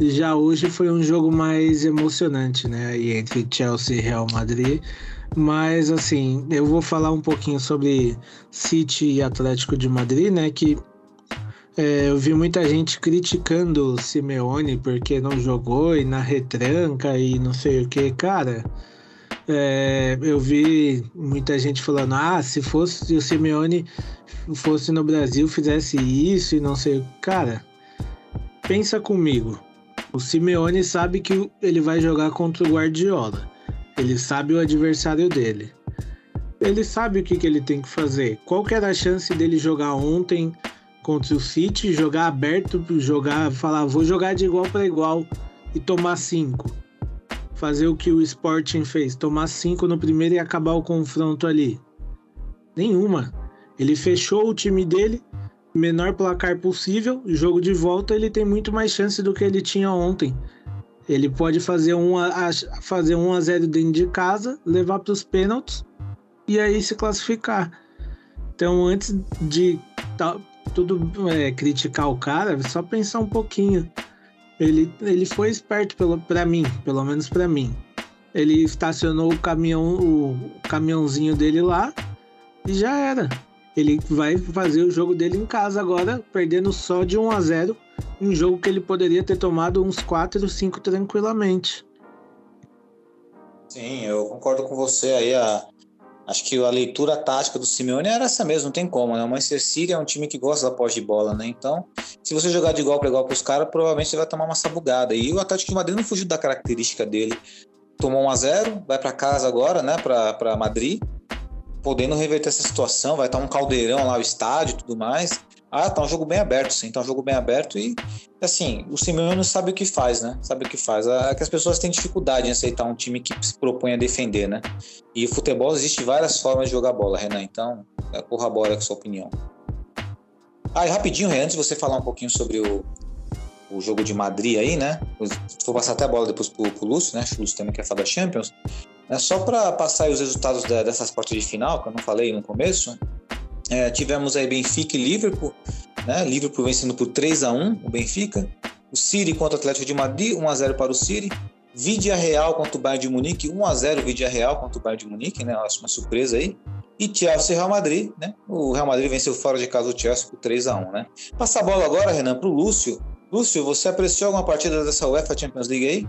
Já hoje foi um jogo mais emocionante, né? Aí entre Chelsea e Real Madrid. Mas assim, eu vou falar um pouquinho sobre City e Atlético de Madrid, né? Que é, eu vi muita gente criticando o Simeone porque não jogou e na retranca e não sei o que, cara. É, eu vi muita gente falando: ah, se fosse se o Simeone fosse no Brasil, fizesse isso e não sei. Cara, pensa comigo. O Simeone sabe que ele vai jogar contra o Guardiola. Ele sabe o adversário dele. Ele sabe o que, que ele tem que fazer. Qual que era a chance dele jogar ontem contra o City, jogar aberto, jogar, falar, vou jogar de igual para igual e tomar cinco? Fazer o que o Sporting fez, tomar cinco no primeiro e acabar o confronto ali? Nenhuma. Ele fechou o time dele, menor placar possível, jogo de volta ele tem muito mais chance do que ele tinha ontem. Ele pode fazer um a, fazer 1 a 0 dentro de casa, levar para os pênaltis e aí se classificar. Então, antes de tudo é, criticar o cara, só pensar um pouquinho. Ele, ele foi esperto para mim, pelo menos para mim. Ele estacionou o caminhão, o caminhãozinho dele lá e já era. Ele vai fazer o jogo dele em casa agora, perdendo só de 1 a 0 um jogo que ele poderia ter tomado uns 4 ou 5 tranquilamente. Sim, eu concordo com você aí. A, acho que a leitura tática do Simeone era essa mesmo, não tem como, né? O Manchester City é um time que gosta da pós de bola, né? Então, se você jogar de igual para igual com os caras, provavelmente você vai tomar uma sabugada. E o Atlético de Madrid não fugiu da característica dele. Tomou 1 a 0 vai para casa agora, né? Para Madrid, podendo reverter essa situação. Vai estar um caldeirão lá, o estádio e tudo mais. Ah, tá um jogo bem aberto, sim, tá um jogo bem aberto e, assim, o Simeone sabe o que faz, né? Sabe o que faz. É que as pessoas têm dificuldade em aceitar um time que se propõe a defender, né? E futebol existe várias formas de jogar bola, Renan, então é, corrobora com a sua opinião. Ah, e rapidinho, Renan, antes de você falar um pouquinho sobre o, o jogo de Madrid aí, né? Vou passar até a bola depois pro, pro Lúcio, né? O Lúcio também quer falar da Champions. É só para passar os resultados da, dessas partes de final, que eu não falei no começo, é, tivemos aí Benfica e Liverpool, né? Liverpool vencendo por 3 a 1 o Benfica. O City contra o Atlético de Madrid, 1 a 0 para o City. Vidia Real contra o Bayern de Munique, 1 a 0 Vidia Real contra o Bayern de Munique, né? Acho uma surpresa aí. E Chelsea e Real Madrid, né? O Real Madrid venceu fora de casa o Chelsea por 3 a 1 né? Passa a bola agora, Renan, para o Lúcio. Lúcio, você apreciou alguma partida dessa UEFA Champions League aí?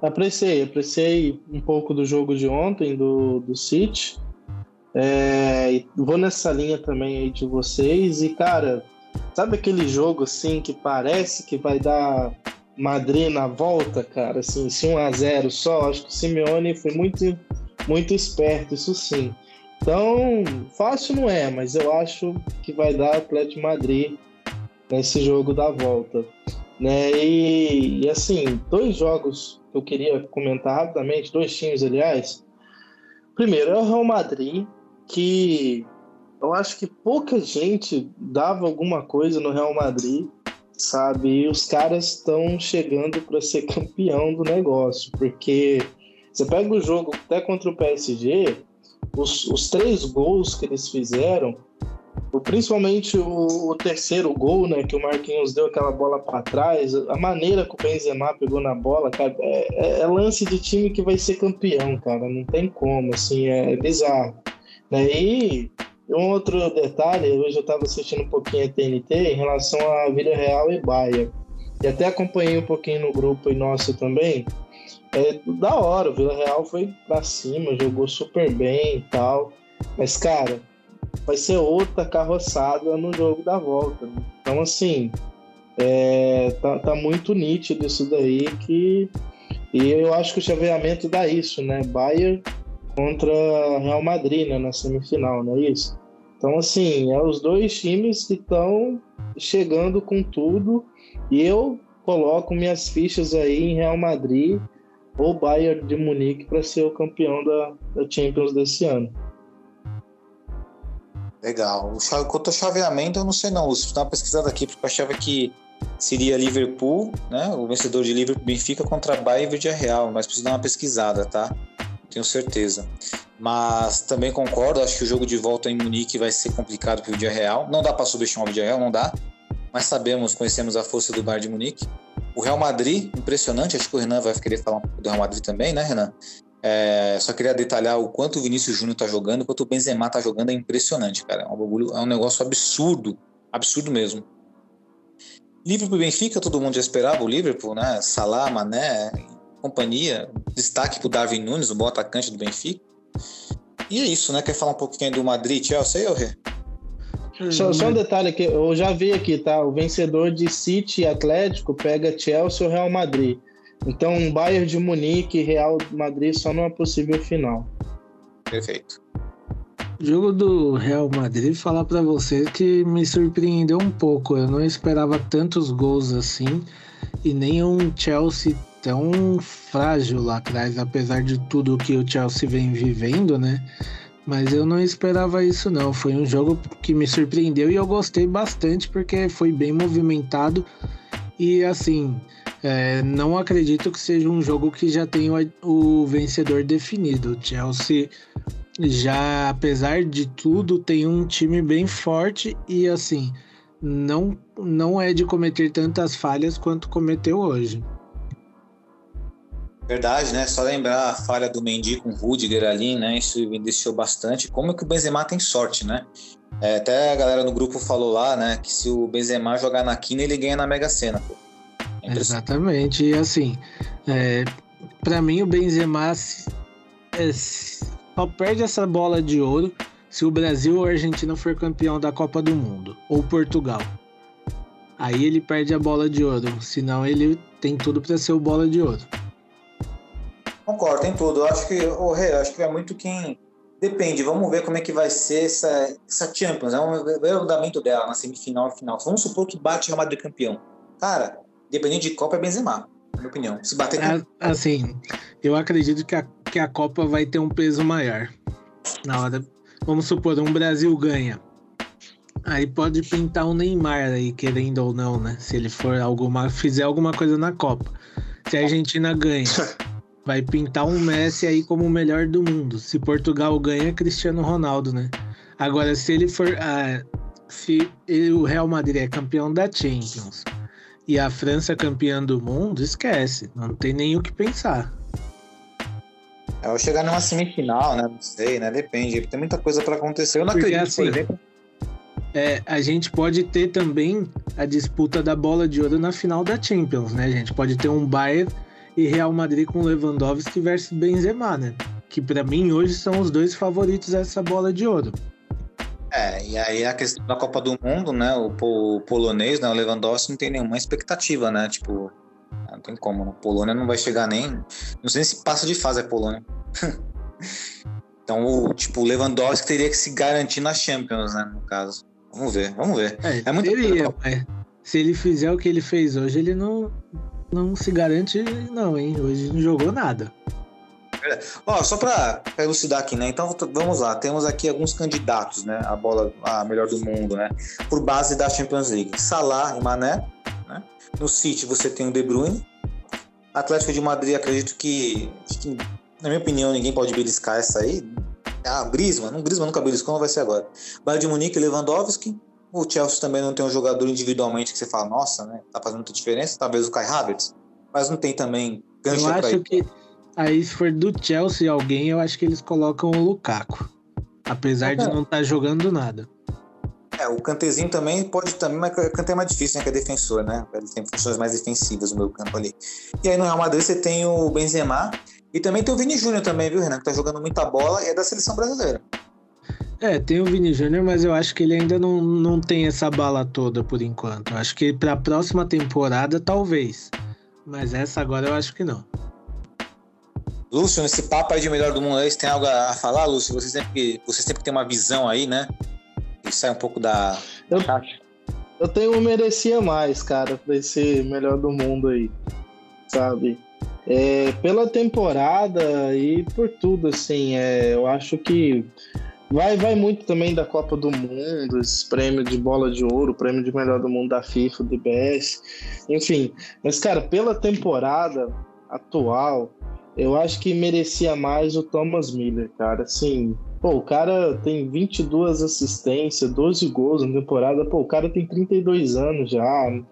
Apreciei, apreciei um pouco do jogo de ontem do, do City. É, vou nessa linha também aí de vocês. E, cara, sabe aquele jogo assim que parece que vai dar Madrid na volta, cara? Assim, se 1 a 0 só, acho que o Simeone foi muito, muito esperto, isso sim. Então, fácil não é, mas eu acho que vai dar Atlético Madrid nesse jogo da volta. Né? E, e assim, dois jogos que eu queria comentar rapidamente, dois times, aliás. Primeiro é o Real Madrid, que eu acho que pouca gente dava alguma coisa no Real Madrid, sabe? E os caras estão chegando para ser campeão do negócio, porque você pega o jogo até contra o PSG, os, os três gols que eles fizeram, principalmente o, o, terceiro gol, né, que o Marquinhos deu aquela bola para trás, a maneira que o Benzema pegou na bola, cara, é, é, é, lance de time que vai ser campeão, cara, não tem como, assim, é, é bizarro. E um outro detalhe, hoje eu estava assistindo um pouquinho a TNT em relação à Vila Real e Baia. E até acompanhei um pouquinho no grupo e nosso também. É da hora, o Vila Real foi pra cima, jogou super bem e tal. Mas, cara, vai ser outra carroçada no jogo da volta. Então, assim, é, tá, tá muito nítido isso daí que. E eu acho que o chaveamento dá isso, né? Bayern contra Real Madrid né, na semifinal, não é isso? Então, assim, é os dois times que estão chegando com tudo e eu coloco minhas fichas aí em Real Madrid ou Bayern de Munique para ser o campeão da, da, Champions desse ano. Legal. O quanto ao chaveamento, eu não sei não. Lúcio, dá uma pesquisada aqui, porque eu achava que seria Liverpool, né? O vencedor de Liverpool Benfica contra Bayern e Real, mas preciso dar uma pesquisada, tá? Tenho certeza. Mas também concordo, acho que o jogo de volta em Munique vai ser complicado para o dia real. Não dá para subestimar o dia real, não dá. mas sabemos, conhecemos a força do Bayern de Munique. O Real Madrid, impressionante, acho que o Renan vai querer falar um pouco do Real Madrid também, né, Renan? É, só queria detalhar o quanto o Vinícius Júnior tá jogando, o quanto o Benzema tá jogando, é impressionante, cara. É um, bagulho, é um negócio absurdo, absurdo mesmo. Liverpool e Benfica, todo mundo já esperava o Liverpool, né? Salah, Mané, companhia. Destaque pro Darwin Nunes, o bom atacante do Benfica. E é isso, né? Quer falar um pouquinho do Madrid, Chelsea, ou Rê? Só, só, um detalhe aqui, eu já vi aqui, tá? O vencedor de City e Atlético pega Chelsea ou Real Madrid. Então, um Bayern de Munique e Real Madrid só numa possível final. Perfeito. Jogo do Real Madrid, falar para você que me surpreendeu um pouco. Eu não esperava tantos gols assim e nem um Chelsea tão frágil lá atrás, apesar de tudo que o Chelsea vem vivendo, né? Mas eu não esperava isso não. Foi um jogo que me surpreendeu e eu gostei bastante porque foi bem movimentado e assim, é, não acredito que seja um jogo que já tenha o, o vencedor definido. O Chelsea já, apesar de tudo, tem um time bem forte e assim, não, não é de cometer tantas falhas quanto cometeu hoje. Verdade, né? Só lembrar a falha do Mendy com o Rudiger ali, né? Isso deixou bastante. Como é que o Benzema tem sorte, né? É, até a galera no grupo falou lá, né? Que se o Benzema jogar na quina, ele ganha na Mega Sena, pô. É Exatamente. E assim, é, para mim o Benzema é, só perde essa bola de ouro se o Brasil ou a Argentina for campeão da Copa do Mundo, ou Portugal. Aí ele perde a bola de ouro, senão ele tem tudo para ser o bola de ouro. Concordo, tem tudo. Eu acho que, o Rei, acho que é muito quem. Depende, vamos ver como é que vai ser essa, essa Champions. É um, ver o andamento dela na semifinal e final. Vamos supor que bate o Real Madrid campeão. Cara, dependendo de Copa é Benzema, na minha opinião. Se bater com... Assim, eu acredito que a, que a Copa vai ter um peso maior. Na hora. Vamos supor, um Brasil ganha. Aí pode pintar o um Neymar aí, querendo ou não, né? Se ele for alguma. fizer alguma coisa na Copa. Se a Argentina ganha. vai pintar um Messi aí como o melhor do mundo. Se Portugal ganha, Cristiano Ronaldo, né? Agora, se ele for. Ah, se ele, o Real Madrid é campeão da Champions e a França é campeã do mundo, esquece. Não tem nem o que pensar. É, eu chegar numa semifinal, né? Não sei, né? Depende. Tem muita coisa para acontecer. Eu não Porque, acredito, assim, por exemplo. É, a gente pode ter também a disputa da bola de ouro na final da Champions, né? A gente pode ter um Bayern e Real Madrid com Lewandowski versus Benzema, né? Que para mim hoje são os dois favoritos a essa bola de ouro. É, e aí a questão da Copa do Mundo, né? O, o polonês, né? O Lewandowski não tem nenhuma expectativa, né? Tipo, não tem como. A? Polônia não vai chegar nem. Não sei se passa de fase a Polônia. então, o, tipo, o Lewandowski teria que se garantir na Champions, né? No caso. Vamos ver, vamos ver. É, é muito teria, se ele fizer o que ele fez hoje, ele não, não se garante, não, hein? Hoje não jogou nada. Ó, só para elucidar aqui, né? Então vamos lá, temos aqui alguns candidatos, né? A bola a melhor do mundo, né? Por base da Champions League. Salah e Mané, né? No City você tem o De Bruyne. Atlético de Madrid, acredito que, que na minha opinião, ninguém pode beliscar essa aí. Ah, Griezmann, não Griezmann nunca beliscou, não vai ser agora. Bayern de Munique, Lewandowski. O Chelsea também não tem um jogador individualmente que você fala, nossa, né? Tá fazendo muita diferença. Talvez o Kai Havertz. Mas não tem também gancho Eu acho que aí se for do Chelsea alguém, eu acho que eles colocam o Lukaku. Apesar é, de não estar tá jogando nada. É, o Cantezinho também pode também, mas o Cante é mais difícil, né? Que é defensor, né? Ele tem funções mais defensivas no meu campo ali. E aí no Real Madrid você tem o Benzema e também tem o Vini Júnior também, viu, Renan? Que tá jogando muita bola e é da seleção brasileira. É, tem o Vini Júnior, mas eu acho que ele ainda não, não tem essa bala toda por enquanto. Eu acho que para a próxima temporada, talvez. Mas essa agora eu acho que não. Lúcio, nesse papo aí de melhor do mundo aí, você tem algo a falar, Lúcio? Você sempre, você sempre tem uma visão aí, né? E sai um pouco da eu, Eu tenho um merecia mais, cara, pra esse melhor do mundo aí, sabe? É, pela temporada e por tudo, assim, é, eu acho que vai, vai muito também da Copa do Mundo, esse prêmio de bola de ouro, prêmio de melhor do mundo da FIFA, do DBS, enfim. Mas, cara, pela temporada atual, eu acho que merecia mais o Thomas Miller, cara. Assim, Pô, o cara tem 22 assistências, 12 gols na temporada. Pô, o cara tem 32 anos já.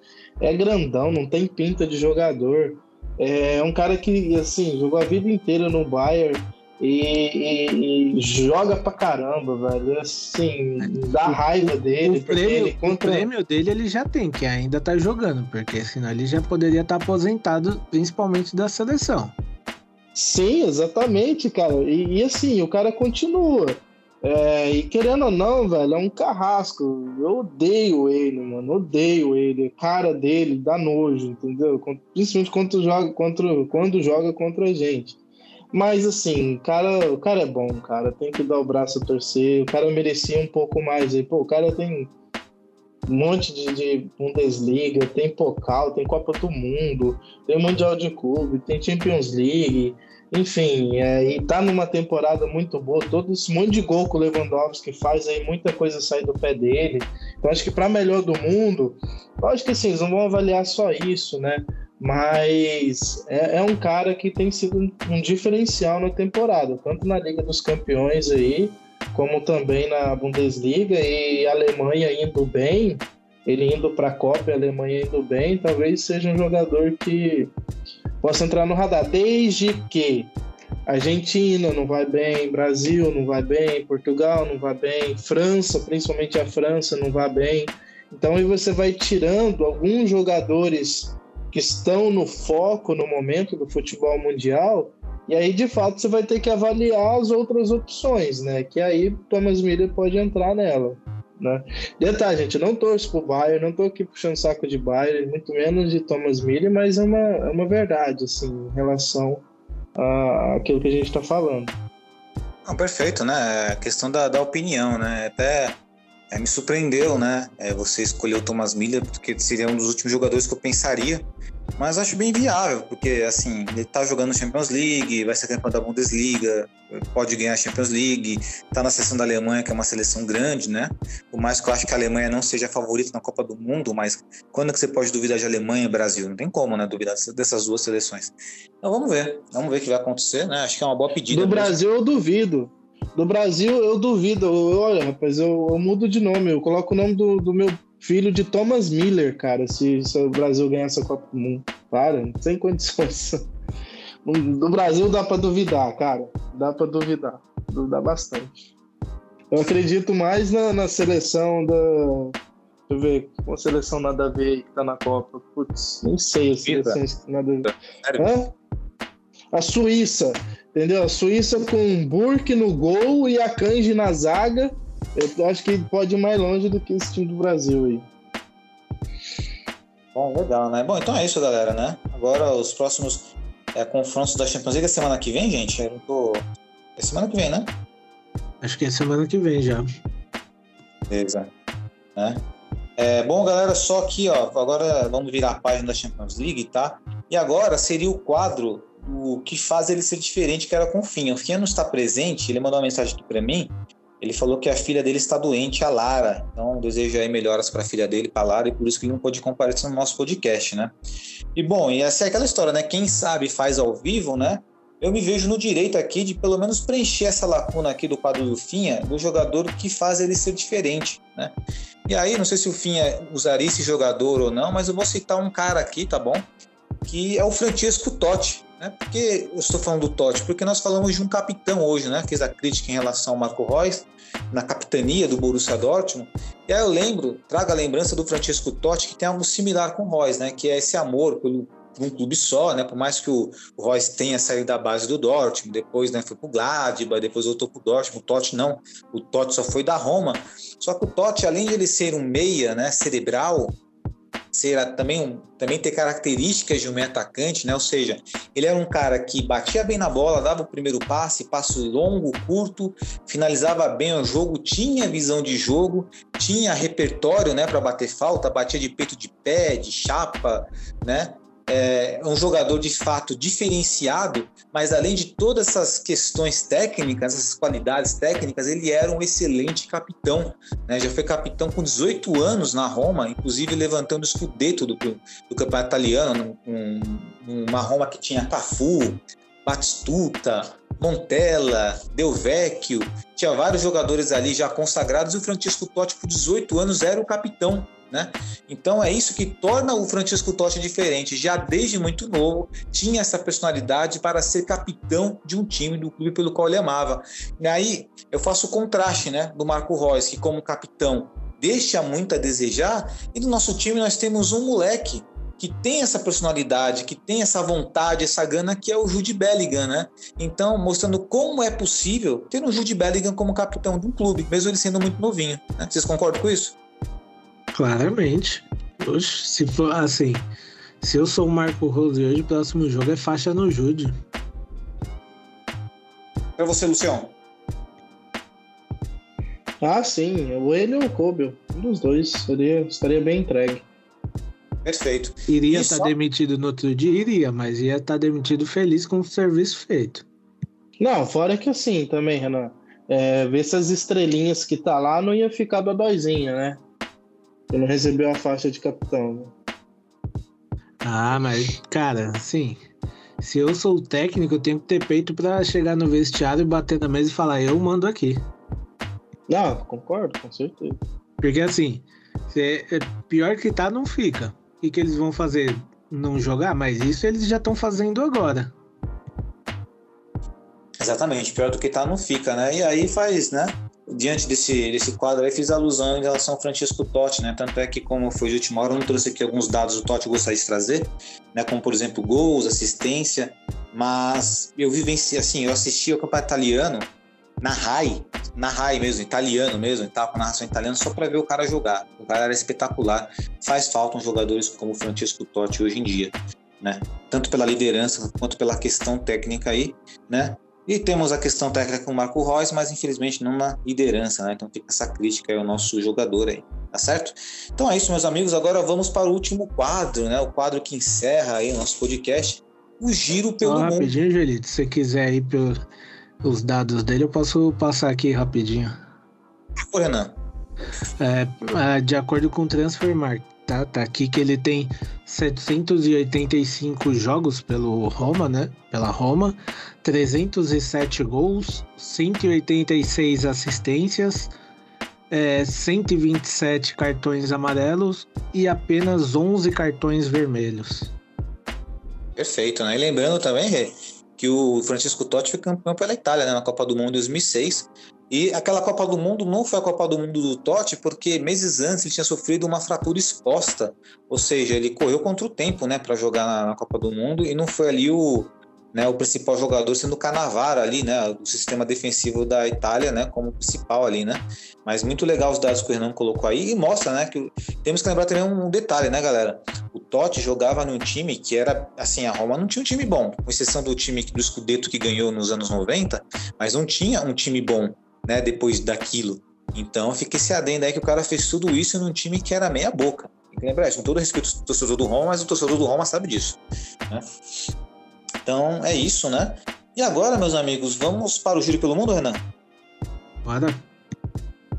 É grandão, não tem pinta de jogador. É um cara que, assim, jogou a vida inteira no Bayern e, e, e joga pra caramba, velho. Assim, dá raiva dele. O prêmio, ele contra... o prêmio dele ele já tem, que ainda tá jogando, porque senão ele já poderia estar tá aposentado, principalmente da seleção. Sim, exatamente, cara. E, e assim, o cara continua. É, e querendo ou não, velho, é um carrasco. Eu odeio ele, mano. Odeio ele. A cara dele dá nojo, entendeu? Principalmente quando joga contra, quando joga contra a gente. Mas assim, cara, o cara é bom, cara. Tem que dar o braço a torcer. O cara merecia um pouco mais aí. Pô, o cara tem um monte de, de Bundesliga, tem Pokal, tem Copa do Mundo, tem Mundial de Clube, tem Champions League. Enfim, é, e tá numa temporada muito boa, todo esse monte de gol que o Lewandowski faz aí, muita coisa sai do pé dele. Então acho que para melhor do mundo, lógico que assim, eles não vão avaliar só isso, né? Mas é, é um cara que tem sido um diferencial na temporada, tanto na Liga dos Campeões aí, como também na Bundesliga e a Alemanha indo bem, ele indo para a Copa e a Alemanha indo bem, talvez seja um jogador que possa entrar no radar, desde que Argentina não vai bem, Brasil não vai bem, Portugal não vai bem, França, principalmente a França, não vai bem. Então aí você vai tirando alguns jogadores que estão no foco no momento do futebol mundial, e aí de fato você vai ter que avaliar as outras opções, né? Que aí Thomas Miller pode entrar nela. Né? Detalhe, gente, eu não torço pro Bayern, não tô aqui puxando saco de Bayern, muito menos de Thomas Miller, mas é uma, é uma verdade, assim, em relação àquilo que a gente está falando. Não, perfeito, né? A questão da, da opinião, né? Até é, me surpreendeu, né? É, você escolheu o Thomas Miller, porque seria um dos últimos jogadores que eu pensaria mas acho bem viável, porque assim, ele tá jogando Champions League, vai ser campeão da Bundesliga, pode ganhar a Champions League, tá na seleção da Alemanha, que é uma seleção grande, né? Por mais que eu acho que a Alemanha não seja a favorita na Copa do Mundo, mas quando é que você pode duvidar de Alemanha e Brasil? Não tem como, né? Duvidar dessas duas seleções. Então vamos ver, vamos ver o que vai acontecer, né? Acho que é uma boa pedida. Do Brasil eu duvido. Do Brasil eu duvido. Olha, rapaz, eu, eu mudo de nome, eu coloco o nome do, do meu filho de Thomas Miller, cara, se, se o Brasil ganhar essa Copa do Mundo. Para, sem condições. Do Brasil dá para duvidar, cara. Dá para duvidar. Duvidar bastante. Eu acredito mais na, na seleção da. Deixa eu ver, uma seleção nada a ver aí que tá na Copa. Putz, nem sei as seleções nada a ver. Hã? A Suíça, entendeu? A Suíça com Burke no gol e a Kanji na zaga eu acho que pode ir mais longe do que esse time do Brasil aí. Bom, legal, né? Bom, então é isso, galera, né? Agora os próximos é, confrontos da Champions League é semana que vem, gente? Eu tô... É semana que vem, né? Acho que é semana que vem já. Beleza. Né? É, bom, galera, só aqui, ó, agora vamos virar a página da Champions League, tá? E agora seria o quadro o que faz ele ser diferente, que era com o Finha. O Finha não está presente, ele mandou uma mensagem aqui para mim, ele falou que a filha dele está doente, a Lara. Então, desejo aí melhoras para a filha dele, para a Lara, e por isso que ele não pôde comparecer no nosso podcast, né? E bom, e essa é aquela história, né? Quem sabe faz ao vivo, né? Eu me vejo no direito aqui de pelo menos preencher essa lacuna aqui do quadro do Finha, do jogador que faz ele ser diferente, né? E aí, não sei se o Finha usaria esse jogador ou não, mas eu vou citar um cara aqui, tá bom? Que é o Francesco Totti. Né? Por que eu estou falando do Totti? Porque nós falamos de um capitão hoje, né? Fiz a crítica em relação ao Marco Reus, na capitania do Borussia Dortmund. E aí eu lembro, trago a lembrança do Francesco Totti, que tem algo similar com o Reus, né? Que é esse amor pelo, por um clube só, né? Por mais que o, Reus tenha saído da base do Dortmund, depois né, foi para o Gladbach, depois voltou para o Dortmund. O Totti não, o Totti só foi da Roma. Só que o Totti, além de ele ser um meia, né, cerebral, ser também, também ter características de um meio atacante, né? Ou seja, ele era um cara que batia bem na bola, dava o primeiro passe, passo longo, curto, finalizava bem o jogo, tinha visão de jogo, tinha repertório, né, para bater falta, batia de peito de pé, de chapa, né? É um jogador de fato diferenciado, mas além de todas essas questões técnicas, essas qualidades técnicas, ele era um excelente capitão. Né? Já foi capitão com 18 anos na Roma, inclusive levantando o escudeto do, do campeonato italiano, numa Roma que tinha Cafu, Batistuta, Montella, Del Vecchio, tinha vários jogadores ali já consagrados e o Francisco Totti, por 18 anos, era o capitão né? Então é isso que torna o Francisco Totti diferente. Já desde muito novo tinha essa personalidade para ser capitão de um time do clube pelo qual ele amava. E aí eu faço o contraste, né, do Marco Reus, que como capitão deixa muito a desejar, e no nosso time nós temos um moleque que tem essa personalidade, que tem essa vontade, essa gana, que é o Jude Bellingham, né? Então, mostrando como é possível ter um Jude Bellingham como capitão de um clube, mesmo ele sendo muito novinho. Né? Vocês concordam com isso? Claramente. Oxe, se for assim, se eu sou o Marco Rose hoje, o próximo jogo é faixa no Jude. Para você, Lucião. Ah, sim. Ou ele ou o Kobe. Um dos dois. Seria, estaria bem entregue. Perfeito. Iria estar tá só... demitido no outro dia? Iria, mas ia estar tá demitido feliz com o serviço feito. Não, fora que assim também, Renan. É, ver essas estrelinhas que tá lá não ia ficar dodóizinha, né? Ele não recebeu a faixa de capitão. Né? Ah, mas, cara, assim, se eu sou o técnico, eu tenho que ter peito para chegar no vestiário e bater na mesa e falar, eu mando aqui. Não, concordo, com certeza. Porque assim, se é pior que tá, não fica. O que, que eles vão fazer? Não jogar? Mas isso eles já estão fazendo agora. Exatamente, pior do que tá, não fica, né? E aí faz, né? Diante desse, desse quadro aí, fiz alusão em relação ao Francisco Totti, né? Tanto é que, como foi de última hora, eu não trouxe aqui alguns dados do Totti gostaria de trazer, né? Como, por exemplo, gols, assistência, mas eu vivenciei, assim, eu assisti ao campeonato italiano na RAI, na RAI mesmo, italiano mesmo, tava com narração italiana só para ver o cara jogar. O cara era espetacular. Faz falta um jogadores como o Francisco Totti hoje em dia, né? Tanto pela liderança quanto pela questão técnica aí, né? E temos a questão técnica com o Marco Reus, mas infelizmente não na liderança, né? Então fica essa crítica aí ao nosso jogador aí, tá certo? Então é isso, meus amigos. Agora vamos para o último quadro, né? O quadro que encerra aí o nosso podcast, o Giro pelo Só Mundo. Rapidinho, Julito, se você quiser ir pelos dados dele, eu posso passar aqui rapidinho. Por Renan. É, é, de acordo com o Transfermarkt, tá? Tá aqui que ele tem 785 jogos pelo Roma, né? Pela Roma, 307 gols, 186 assistências, é, 127 cartões amarelos e apenas 11 cartões vermelhos. Perfeito, né? E lembrando também, que o Francisco Totti foi campeão pela Itália né, na Copa do Mundo em 2006 e aquela Copa do Mundo não foi a Copa do Mundo do Totti, porque meses antes ele tinha sofrido uma fratura exposta. Ou seja, ele correu contra o tempo, né, para jogar na, na, Copa do Mundo e não foi ali o, né, o principal jogador sendo o Canavara ali, né, do sistema defensivo da Itália, né, como principal ali, né. Mas muito legal os dados que o Renan colocou aí e mostra, né, que temos que lembrar também um detalhe, né, galera. O Totti jogava num time que era, assim, a Roma não tinha um time bom, com exceção do time do Scudetto que ganhou nos anos 90, mas não tinha um time bom né, depois daquilo. Então fica esse adendo aí que o cara fez tudo isso num time que era meia boca. Tem que lembrar isso, com todo respeito ao torcedor do Roma, mas o torcedor do Roma sabe disso. Né? Então é isso, né? E agora, meus amigos, vamos para o Giro pelo Mundo, Renan? Bora.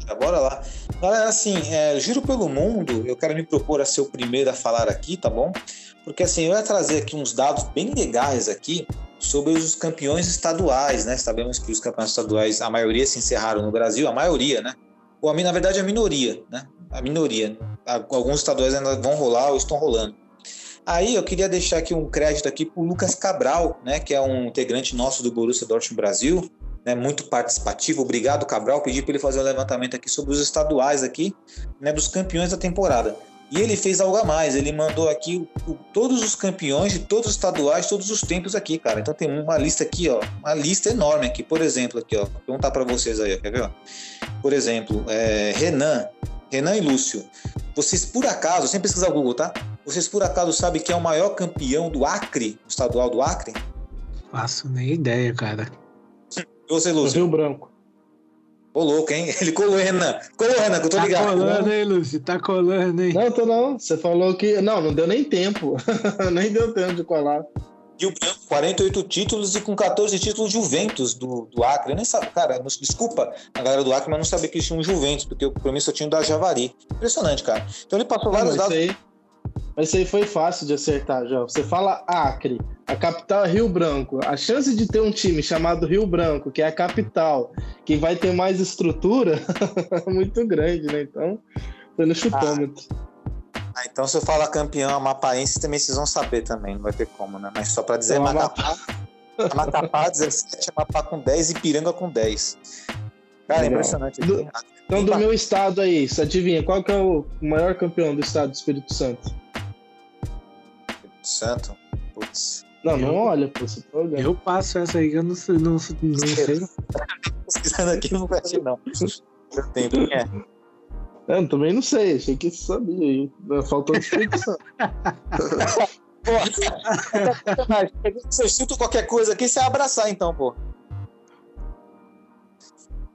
Já bora lá. Galera, assim, é, Giro pelo Mundo, eu quero me propor a ser o primeiro a falar aqui, tá bom? Porque assim, eu ia trazer aqui uns dados bem legais aqui sobre os campeões estaduais, né? Sabemos que os campeões estaduais, a maioria se encerraram no Brasil, a maioria, né? Ou, na verdade, a minoria, né? A minoria. Alguns estaduais ainda vão rolar ou estão rolando. Aí eu queria deixar aqui um crédito aqui para o Lucas Cabral, né? Que é um integrante nosso do Borussia Dortmund Brasil, né? Muito participativo. Obrigado, Cabral. Pedi para ele fazer um levantamento aqui sobre os estaduais aqui, né? Dos campeões da temporada. E ele fez algo a mais, ele mandou aqui o, todos os campeões de todos os estaduais, todos os tempos aqui, cara. Então tem uma lista aqui, ó, uma lista enorme aqui. Por exemplo, aqui, ó, vou perguntar para vocês aí, ó, quer ver? Ó? Por exemplo, é, Renan, Renan e Lúcio. Vocês por acaso, sem pesquisar o Google, tá? Vocês por acaso sabem quem é o maior campeão do Acre, do estadual do Acre? Faço nem ideia, cara. E você, Lúcio? Rio Branco. Ô, louco, hein? Ele colou, Renan. Colou, Renan, que eu tô tá ligado. Tá colando, hein, Lúcio? Tá colando, hein? Não, tô não. Você falou que. Não, não deu nem tempo. nem deu tempo de colar. E o Branco, 48 títulos e com 14 títulos Juventus do, do Acre. Eu nem sabe, cara, desculpa a galera do Acre, mas não sabia que eles tinham um Juventus, porque pra mim só tinha o da Javari. Impressionante, cara. Então ele passou vários dados. Aí, Mas isso aí foi fácil de acertar, já. Você fala Acre, a capital é Rio Branco. A chance de ter um time chamado Rio Branco, que é a capital, que vai ter mais estrutura, é muito grande, né? Então, foi no chutômetro. Ah, então se eu falar campeão amapaense, também vocês vão saber também, não vai ter como, né? Mas só pra dizer, Então, Macapá, Macapá 17, Amapá com 10 e Piranga com 10. Cara, Legal. impressionante. Do- aqui. Então, do meu estado aí, você adivinha, qual que é o maior campeão do estado do Espírito Santo? Santo. Putz. Não, não olha, pô, você tá olhando. Eu passo essa aí que eu não, sei- não, não sei. Pesquisando aqui não vai achar, não. Eu tenho quem é. Eu também não sei, achei que você sabia aí. Faltou descrição. Se eu chuto qualquer coisa aqui, você abraçar então, pô.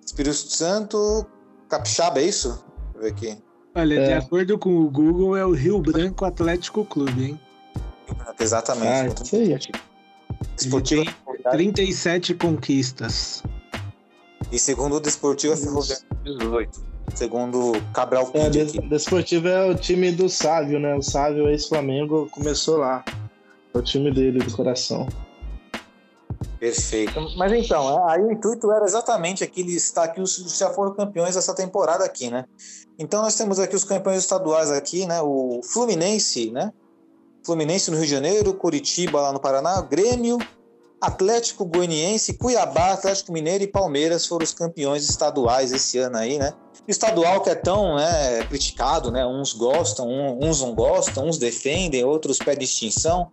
Espírito Santo, Capixaba, é isso? Deixa eu ver aqui. Olha, de É. acordo com o Google, é o Rio Branco Atlético Clube, hein? Exatamente. Ah, isso aí. Esportivo. 37 conquistas. E segundo o Desportivo é Ferroviário 18. Segundo Cabral É, Des-. Desportivo é o time do Sávio, né? O Sávio, ex-Flamengo, começou lá. É o time dele, do coração. Perfeito. Mas então, é, aí o intuito era exatamente aqui listar aqui os já foram campeões dessa temporada aqui, né? Então nós temos aqui os campeões estaduais aqui, né? O Fluminense, né? Fluminense no Rio de Janeiro, Curitiba lá no Paraná, Grêmio, Atlético Goianiense, Cuiabá, Atlético Mineiro e Palmeiras foram os campeões estaduais esse ano aí, né? O estadual que é tão né, criticado, né? Uns gostam, uns não gostam, uns defendem, outros pedem extinção.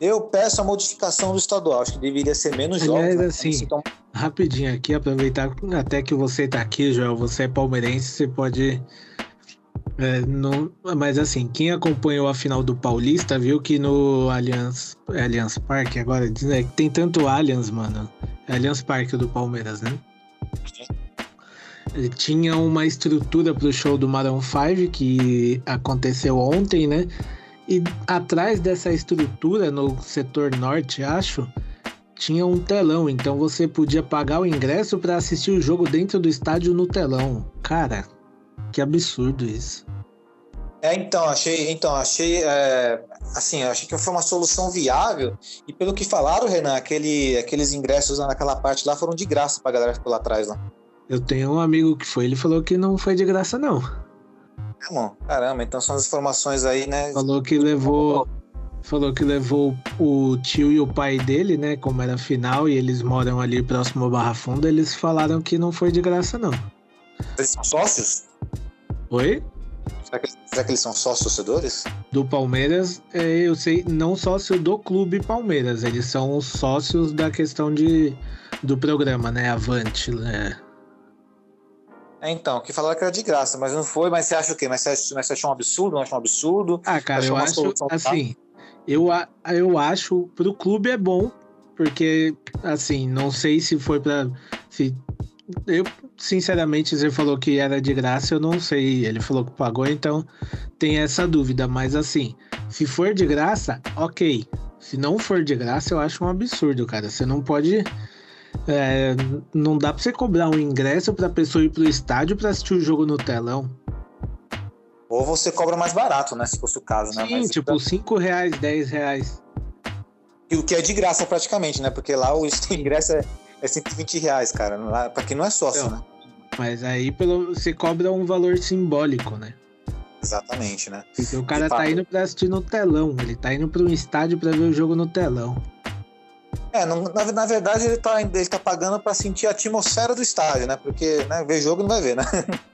Eu peço a modificação do estadual, acho que deveria ser menos Aliás, jogos. né? assim, toma- Rapidinho aqui, aproveitar até que você tá aqui, Joel, você é palmeirense, você pode. É, mas assim, quem acompanhou a final do Paulista viu que no Allianz, é Allianz Parque, agora que tem tanto Allianz, mano. É Allianz Parque do Palmeiras, né? Ele tinha uma estrutura pro show do Maroon 5 que aconteceu ontem, né? E atrás dessa estrutura, no setor norte, acho, tinha um telão, então você podia pagar o ingresso para assistir o jogo dentro do estádio no telão. Cara, que absurdo isso. É, então, achei, então, achei, é, assim, achei que foi uma solução viável. E pelo que falaram, Renan, aquele, aqueles ingressos naquela parte lá foram de graça pra galera que ficou lá atrás lá. Eu tenho um amigo que foi, ele falou que não foi de graça, não. É, mano, caramba, então são as informações aí, né? Falou que levou. Falou que levou o tio e o pai dele, né? Como era final e eles moram ali próximo ao Barra Funda, eles falaram que não foi de graça, não. Eles são sócios? Oi? Será que, será que eles são sócios torcedores? Do Palmeiras, é, eu sei, não sócio do Clube Palmeiras, eles são os sócios da questão de, do programa, né? Avante, né? É, então, que falaram que era de graça, mas não foi. Mas você acha o quê? Mas você, acha- mas você achou um absurdo? Não achou um absurdo? Ah, cara, eu acho assim, eu, eu acho pro clube é bom, porque assim, não sei se foi pra. se eu sinceramente você falou que era de graça, eu não sei, ele falou que pagou, então tem essa dúvida, mas assim, se for de graça, OK. Se não for de graça, eu acho um absurdo, cara. Você não pode é, não dá pra você cobrar um ingresso pra pessoa ir pro estádio pra assistir o jogo no telão. Ou você cobra mais barato, né? Se fosse o caso, né? Sim, Mas- tipo, 5 reais, 10 reais. E o que é de graça praticamente, né? Porque lá o ingresso é, é 120 reais, cara. Lá, pra quem não é sócio, Então. né? Mas aí pelo, você cobra um valor simbólico, né? Exatamente, né? Porque o cara tá indo pra assistir no telão. Ele tá indo pra um estádio pra ver o jogo no telão. É, não- na, na verdade ele tá, ele tá pagando pra sentir a atmosfera do estádio, né? Porque né, ver jogo não vai ver, né?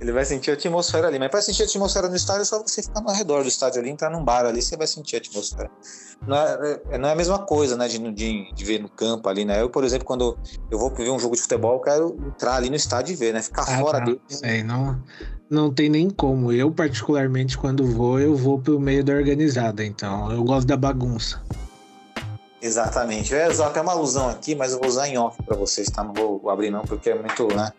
Ele vai sentir a atmosfera ali. Mas pra sentir a atmosfera no estádio é só você ficar no redor do estádio ali, entrar num bar ali, você vai sentir a atmosfera. Não é, é- não é a mesma coisa, né? De, de, de ver no campo ali, né? Eu, por exemplo, quando eu vou ver um jogo de futebol, eu quero entrar ali no estádio e ver, né? Ficar Ah, fora tá. dele. Sei, não, não tem nem como. Eu, particularmente, quando vou, eu vou pro meio da organizada. Então, eu gosto da bagunça. Exatamente. Eu ia usar até uma alusão aqui, mas eu vou usar em off pra vocês, tá? Não vou abrir não, porque é muito, né?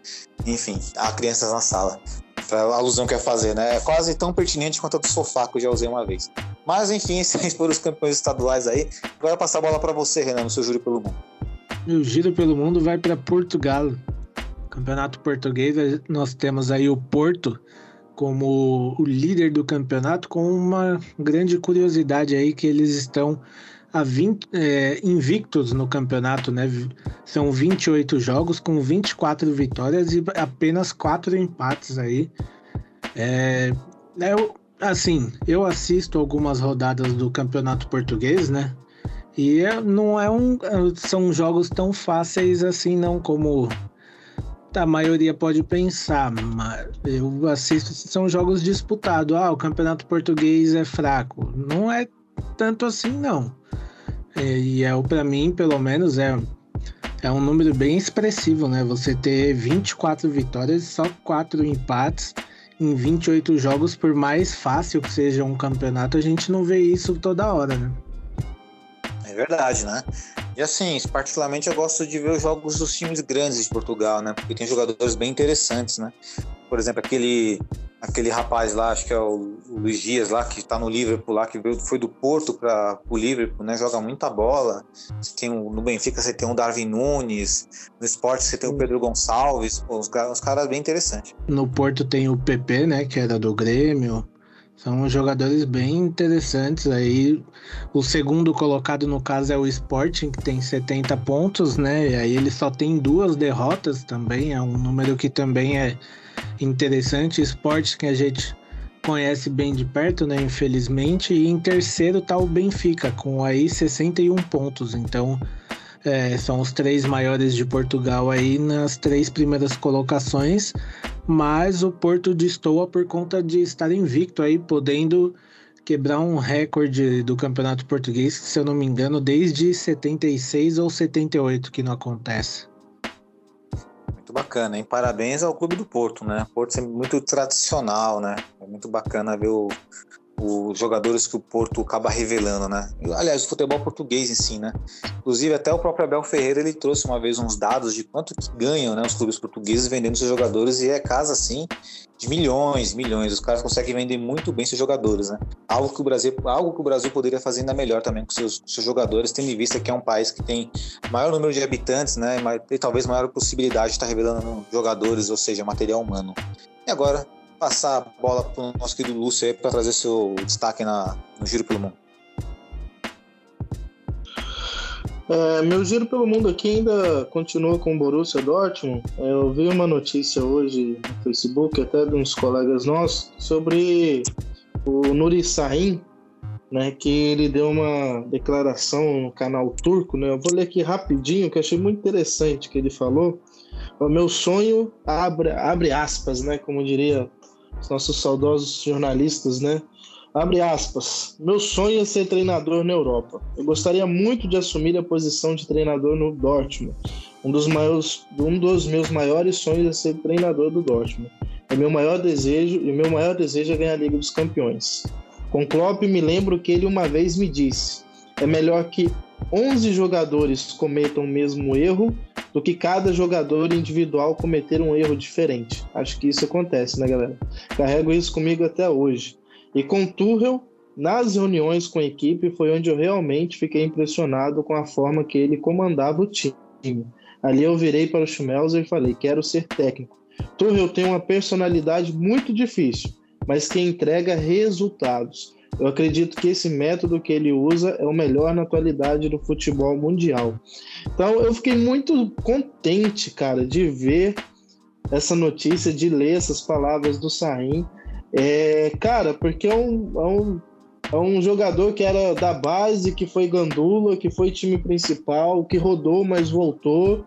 Enfim, há crianças na sala. Pra a alusão que eu ia fazer, né? É quase tão pertinente quanto a do sofá que eu já usei uma vez. Mas enfim, esses foram os campeões estaduais aí. Agora eu passar a bola pra você, Renan, no seu júri pelo mundo. O giro pelo mundo vai para Portugal. Campeonato português, nós temos aí o Porto como o líder do campeonato, com uma grande curiosidade aí que eles estão a 20, é, invictos no campeonato, né? São 28 jogos com 24 vitórias e apenas 4 empates aí. É, eu, assim, eu assisto algumas rodadas do campeonato português, né? E é, não é um. São jogos tão fáceis assim, não como a maioria pode pensar, mas eu assisto, são jogos disputados. Ah, o campeonato português é fraco. Não é tanto assim, não. É, e é para mim, pelo menos, é, é um número bem expressivo, né? Você ter 24 vitórias e só 4 empates em 28 jogos, por mais fácil que seja um campeonato, a gente não vê isso toda hora, né? É verdade, né? E assim, particularmente eu gosto de ver os jogos dos times grandes de Portugal, né? Porque tem jogadores bem interessantes, né? Por exemplo, aquele aquele rapaz lá, acho que é o, o Luiz Dias lá, que está no Liverpool lá, que veio, foi do Porto para o Liverpool, né? Joga muita bola. Você tem um, no Benfica você tem o Darwin Nunes, no esporte você tem o Pedro Gonçalves, pô, os, os caras bem interessantes. No Porto tem o PP, né? Que era do Grêmio. São jogadores bem interessantes aí. O segundo colocado no caso é o Sporting, que tem 70 pontos, né? E aí ele só tem duas derrotas também, é um número que também é interessante. Esporte que a gente conhece bem de perto, né? Infelizmente. E em terceiro tá o Benfica, com aí 61 pontos. Então, é, são os três maiores de Portugal aí nas três primeiras colocações, mas o Porto destoa por conta de estar invicto aí, podendo quebrar um recorde do Campeonato Português, se eu não me engano, desde 76 ou 78 que não acontece. Muito bacana, hein? Parabéns ao Clube do Porto, né? Porto é muito tradicional, né? É muito bacana ver o, os jogadores que o Porto acaba revelando, né? Aliás, o futebol português em si, né? Inclusive, até o próprio Abel Ferreira, ele trouxe uma vez uns dados de quanto que ganham né, os clubes portugueses vendendo seus jogadores e é casa, assim, de milhões, milhões. Os caras conseguem vender muito bem seus jogadores, né? Algo que o Brasil, algo que o Brasil poderia fazer ainda melhor também com seus, seus jogadores, tendo em vista que é um país que tem maior número de habitantes, né? E talvez maior possibilidade de estar revelando jogadores, ou seja, material humano. E agora, passar a bola para o nosso querido Lúcio aí para trazer seu destaque na, no Giro pelo Mundo. É, meu giro pelo mundo aqui ainda continua com o Borussia Dortmund. Eu vi uma notícia hoje no Facebook, até de uns colegas nossos, sobre o Nuri Sahin, né, que ele deu uma declaração no canal turco. Né, eu vou ler aqui rapidinho, que achei muito interessante que ele falou. O meu sonho abre, abre aspas, né, como diria os nossos saudosos jornalistas, né? Abre aspas. Meu sonho é ser treinador na Europa. Eu gostaria muito de assumir a posição de treinador no Dortmund. Um dos, maiores, um dos meus maiores sonhos é ser treinador do Dortmund. É meu maior desejo e o meu maior desejo é ganhar a Liga dos Campeões. Com Klopp me lembro que ele uma vez me disse: é melhor que 11 jogadores cometam o mesmo erro do que cada jogador individual cometer um erro diferente. Acho que isso acontece, né, galera? Carrego isso comigo até hoje. E com Tuchel, nas reuniões com a equipe, foi onde eu realmente fiquei impressionado com a forma que ele comandava o time. Ali eu virei para o Schmelzer e falei: quero ser técnico. Tuchel tem uma personalidade muito difícil, mas que entrega resultados. Eu acredito que esse método que ele usa é o melhor na atualidade do futebol mundial. Então eu fiquei muito contente, cara, de ver essa notícia, de ler essas palavras do Saim. É, cara, porque é um, é, um, é um jogador que era da base, que foi gandula, que foi time principal, que rodou, mas voltou,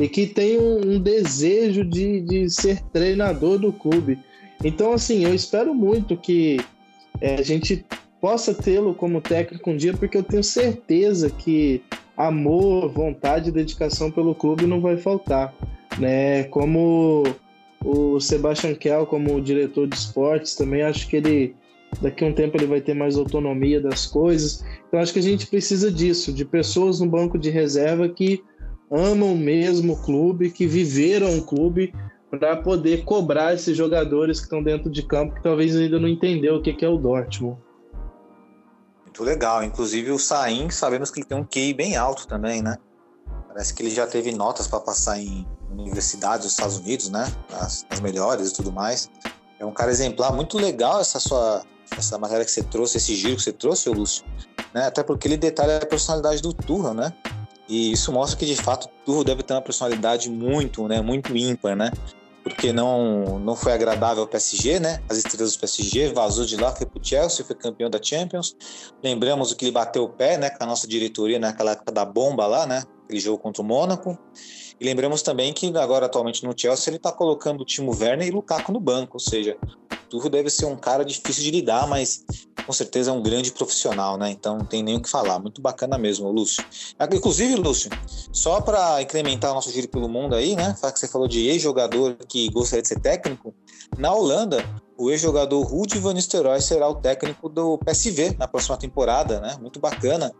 e que tem um, um desejo de, de ser treinador do clube. Então, assim, eu espero muito que é, a gente possa tê-lo como técnico um dia, porque eu tenho certeza que amor, vontade e dedicação pelo clube não vai faltar. Né? Como o Sebastian Kell, como diretor de esportes, também acho que ele daqui a um tempo ele vai ter mais autonomia das coisas. Então acho que a gente precisa disso, de pessoas no banco de reserva que amam mesmo o clube, que viveram o clube para poder cobrar esses jogadores que estão dentro de campo que talvez ainda não entendeu o que é o Dortmund. Muito legal. Inclusive o Sain, sabemos que ele tem um QI bem alto também, né? Parece que ele já teve notas para passar em universidades dos Estados Unidos, né? As, as, melhores e tudo mais. é um cara exemplar, muito legal essa sua essa matéria que você trouxe, esse giro que você trouxe, ô Lúcio, né? Até porque ele detalha a personalidade do Turra, né? E isso mostra que de fato o Turra deve ter uma personalidade muito, né, muito ímpar, né? Porque não não foi agradável ao PSG, né? As estrelas do PSG vazou de lá, foi pro Chelsea, foi campeão da Champions. Lembramos o que ele bateu o pé, né, com a nossa diretoria naquela época da bomba lá, né? Aquele jogo contra o Mônaco. E lembramos também que agora, atualmente no Chelsea, ele está colocando o Timo Werner e Lukaku no banco, ou seja, o Turro deve ser um cara difícil de lidar, mas com certeza é um grande profissional, né? Então não tem nem o que falar. Muito bacana mesmo, Lúcio. Inclusive, Lúcio, só para incrementar o nosso giro pelo mundo aí, né? que você falou de ex-jogador que gostaria de ser técnico. Na Holanda, o ex-jogador Ruud van Nistelrooy será o técnico do PSV na próxima temporada, né? Muito bacana.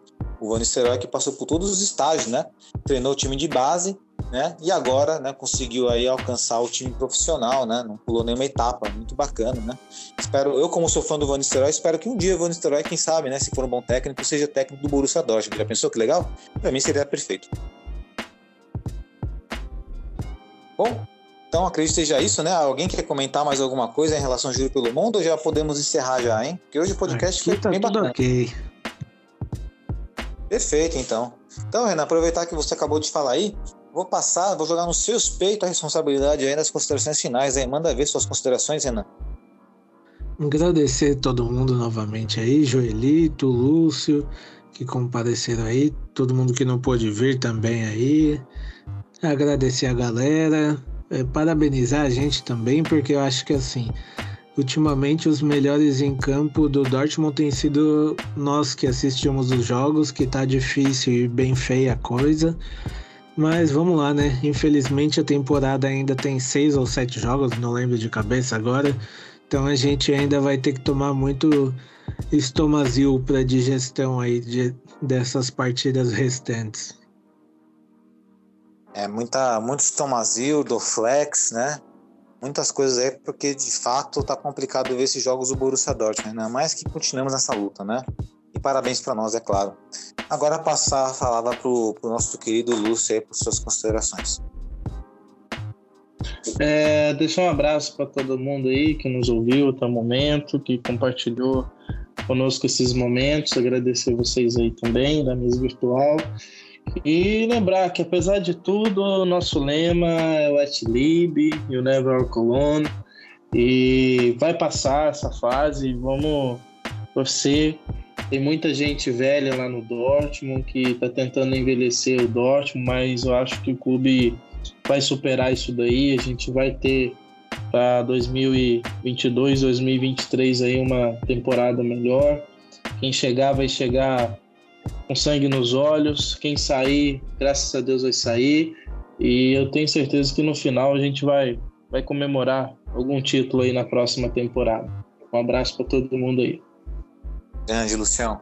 O Van Nistelrooy que passou por todos os estágios, né? Treinou o time de base, né? E agora, né, conseguiu aí alcançar o time profissional, né? Não pulou nenhuma etapa, muito bacana, né? Espero, eu como sou fã do Van Nistelrooy, espero que um dia o Van Nistelrooy, quem sabe, né, se for um bom técnico, seja técnico do Borussia Dortmund. Já pensou que legal? Para mim seria perfeito. Bom, então acredito que seja isso, né? Alguém quer comentar mais alguma coisa em relação ao Júlio pelo Mundo ou já podemos encerrar já, hein? Porque hoje o podcast Aqui foi tá bem tudo bacana. ok. Perfeito, então. Então, Renan, aproveitar que você acabou de falar aí, vou passar, vou jogar nos seus peitos a responsabilidade aí das considerações finais. Aí. Manda ver suas considerações, Renan. Agradecer todo mundo novamente aí, Joelito, Lúcio, que compareceram aí, todo mundo que não pôde vir também aí. Agradecer a galera, é, parabenizar a gente também, porque eu acho que assim, ultimamente os melhores em campo do Dortmund tem sido nós que assistimos os jogos, que tá difícil e bem feia a coisa. Mas vamos lá, né? Infelizmente a temporada ainda tem seis ou sete jogos, não lembro de cabeça agora. Então a gente ainda vai ter que tomar muito estomazil para digestão aí de, dessas partidas restantes. É muita, muito estomazil, do flex, né? Muitas coisas aí, porque de fato tá complicado ver esses jogos do Borussia Dortmund, né? Mas que continuamos nessa luta, né? E parabéns para nós, é claro. Agora passar a palavra pro, pro nosso querido Lúcio aí, por suas considerações. É, deixar um abraço para todo mundo aí que nos ouviu até o momento, que compartilhou conosco esses momentos. Agradecer vocês aí também da mesa virtual. E lembrar que, apesar de tudo, o nosso lema é o At Lib o Never Cologne. E vai passar essa fase. Vamos torcer. Tem muita gente velha lá no Dortmund que está tentando envelhecer o Dortmund, mas eu acho que o clube vai superar isso daí. A gente vai ter para 2022, 2023 aí uma temporada melhor. Quem chegar vai chegar com sangue nos olhos. Quem sair, graças a Deus vai sair. E eu tenho certeza que no final a gente vai vai comemorar algum título aí na próxima temporada. Um abraço para todo mundo aí. Grande, Lucião.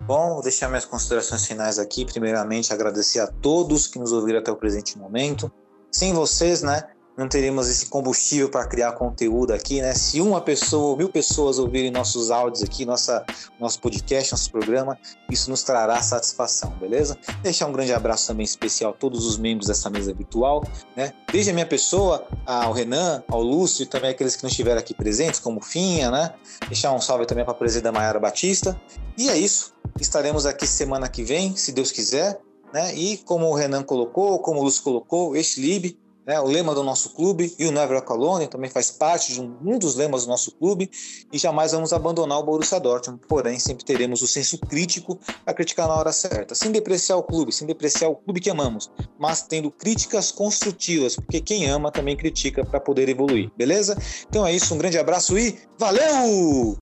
Bom, vou deixar minhas considerações finais aqui. Primeiramente, agradecer a todos que nos ouviram até o presente momento. Sem vocês, né, não teríamos esse combustível para criar conteúdo aqui, né? Se uma pessoa, mil pessoas ouvirem nossos áudios aqui, nossa, nosso podcast, nosso programa, isso nos trará satisfação, beleza? Deixar um grande abraço também especial a todos os membros dessa mesa habitual, né? Desde a minha pessoa, ao Renan, ao Lúcio e também aqueles que não estiveram aqui presentes, como Finha, né? Deixar um salve também para a presidenta Maiara Batista. E é isso. Estaremos aqui semana que vem, se Deus quiser, né? E como o Renan colocou, como o Lúcio colocou, este Lib né, o lema do nosso clube, e o Never Colônia também faz parte de um, um, dos lemas do nosso clube, e jamais vamos abandonar o Borussia Dortmund, porém sempre teremos o senso crítico para criticar na hora certa, sem depreciar o clube, sem depreciar o clube que amamos, mas tendo críticas construtivas, porque quem ama também critica para poder evoluir, beleza? Então é isso, um grande abraço e valeu!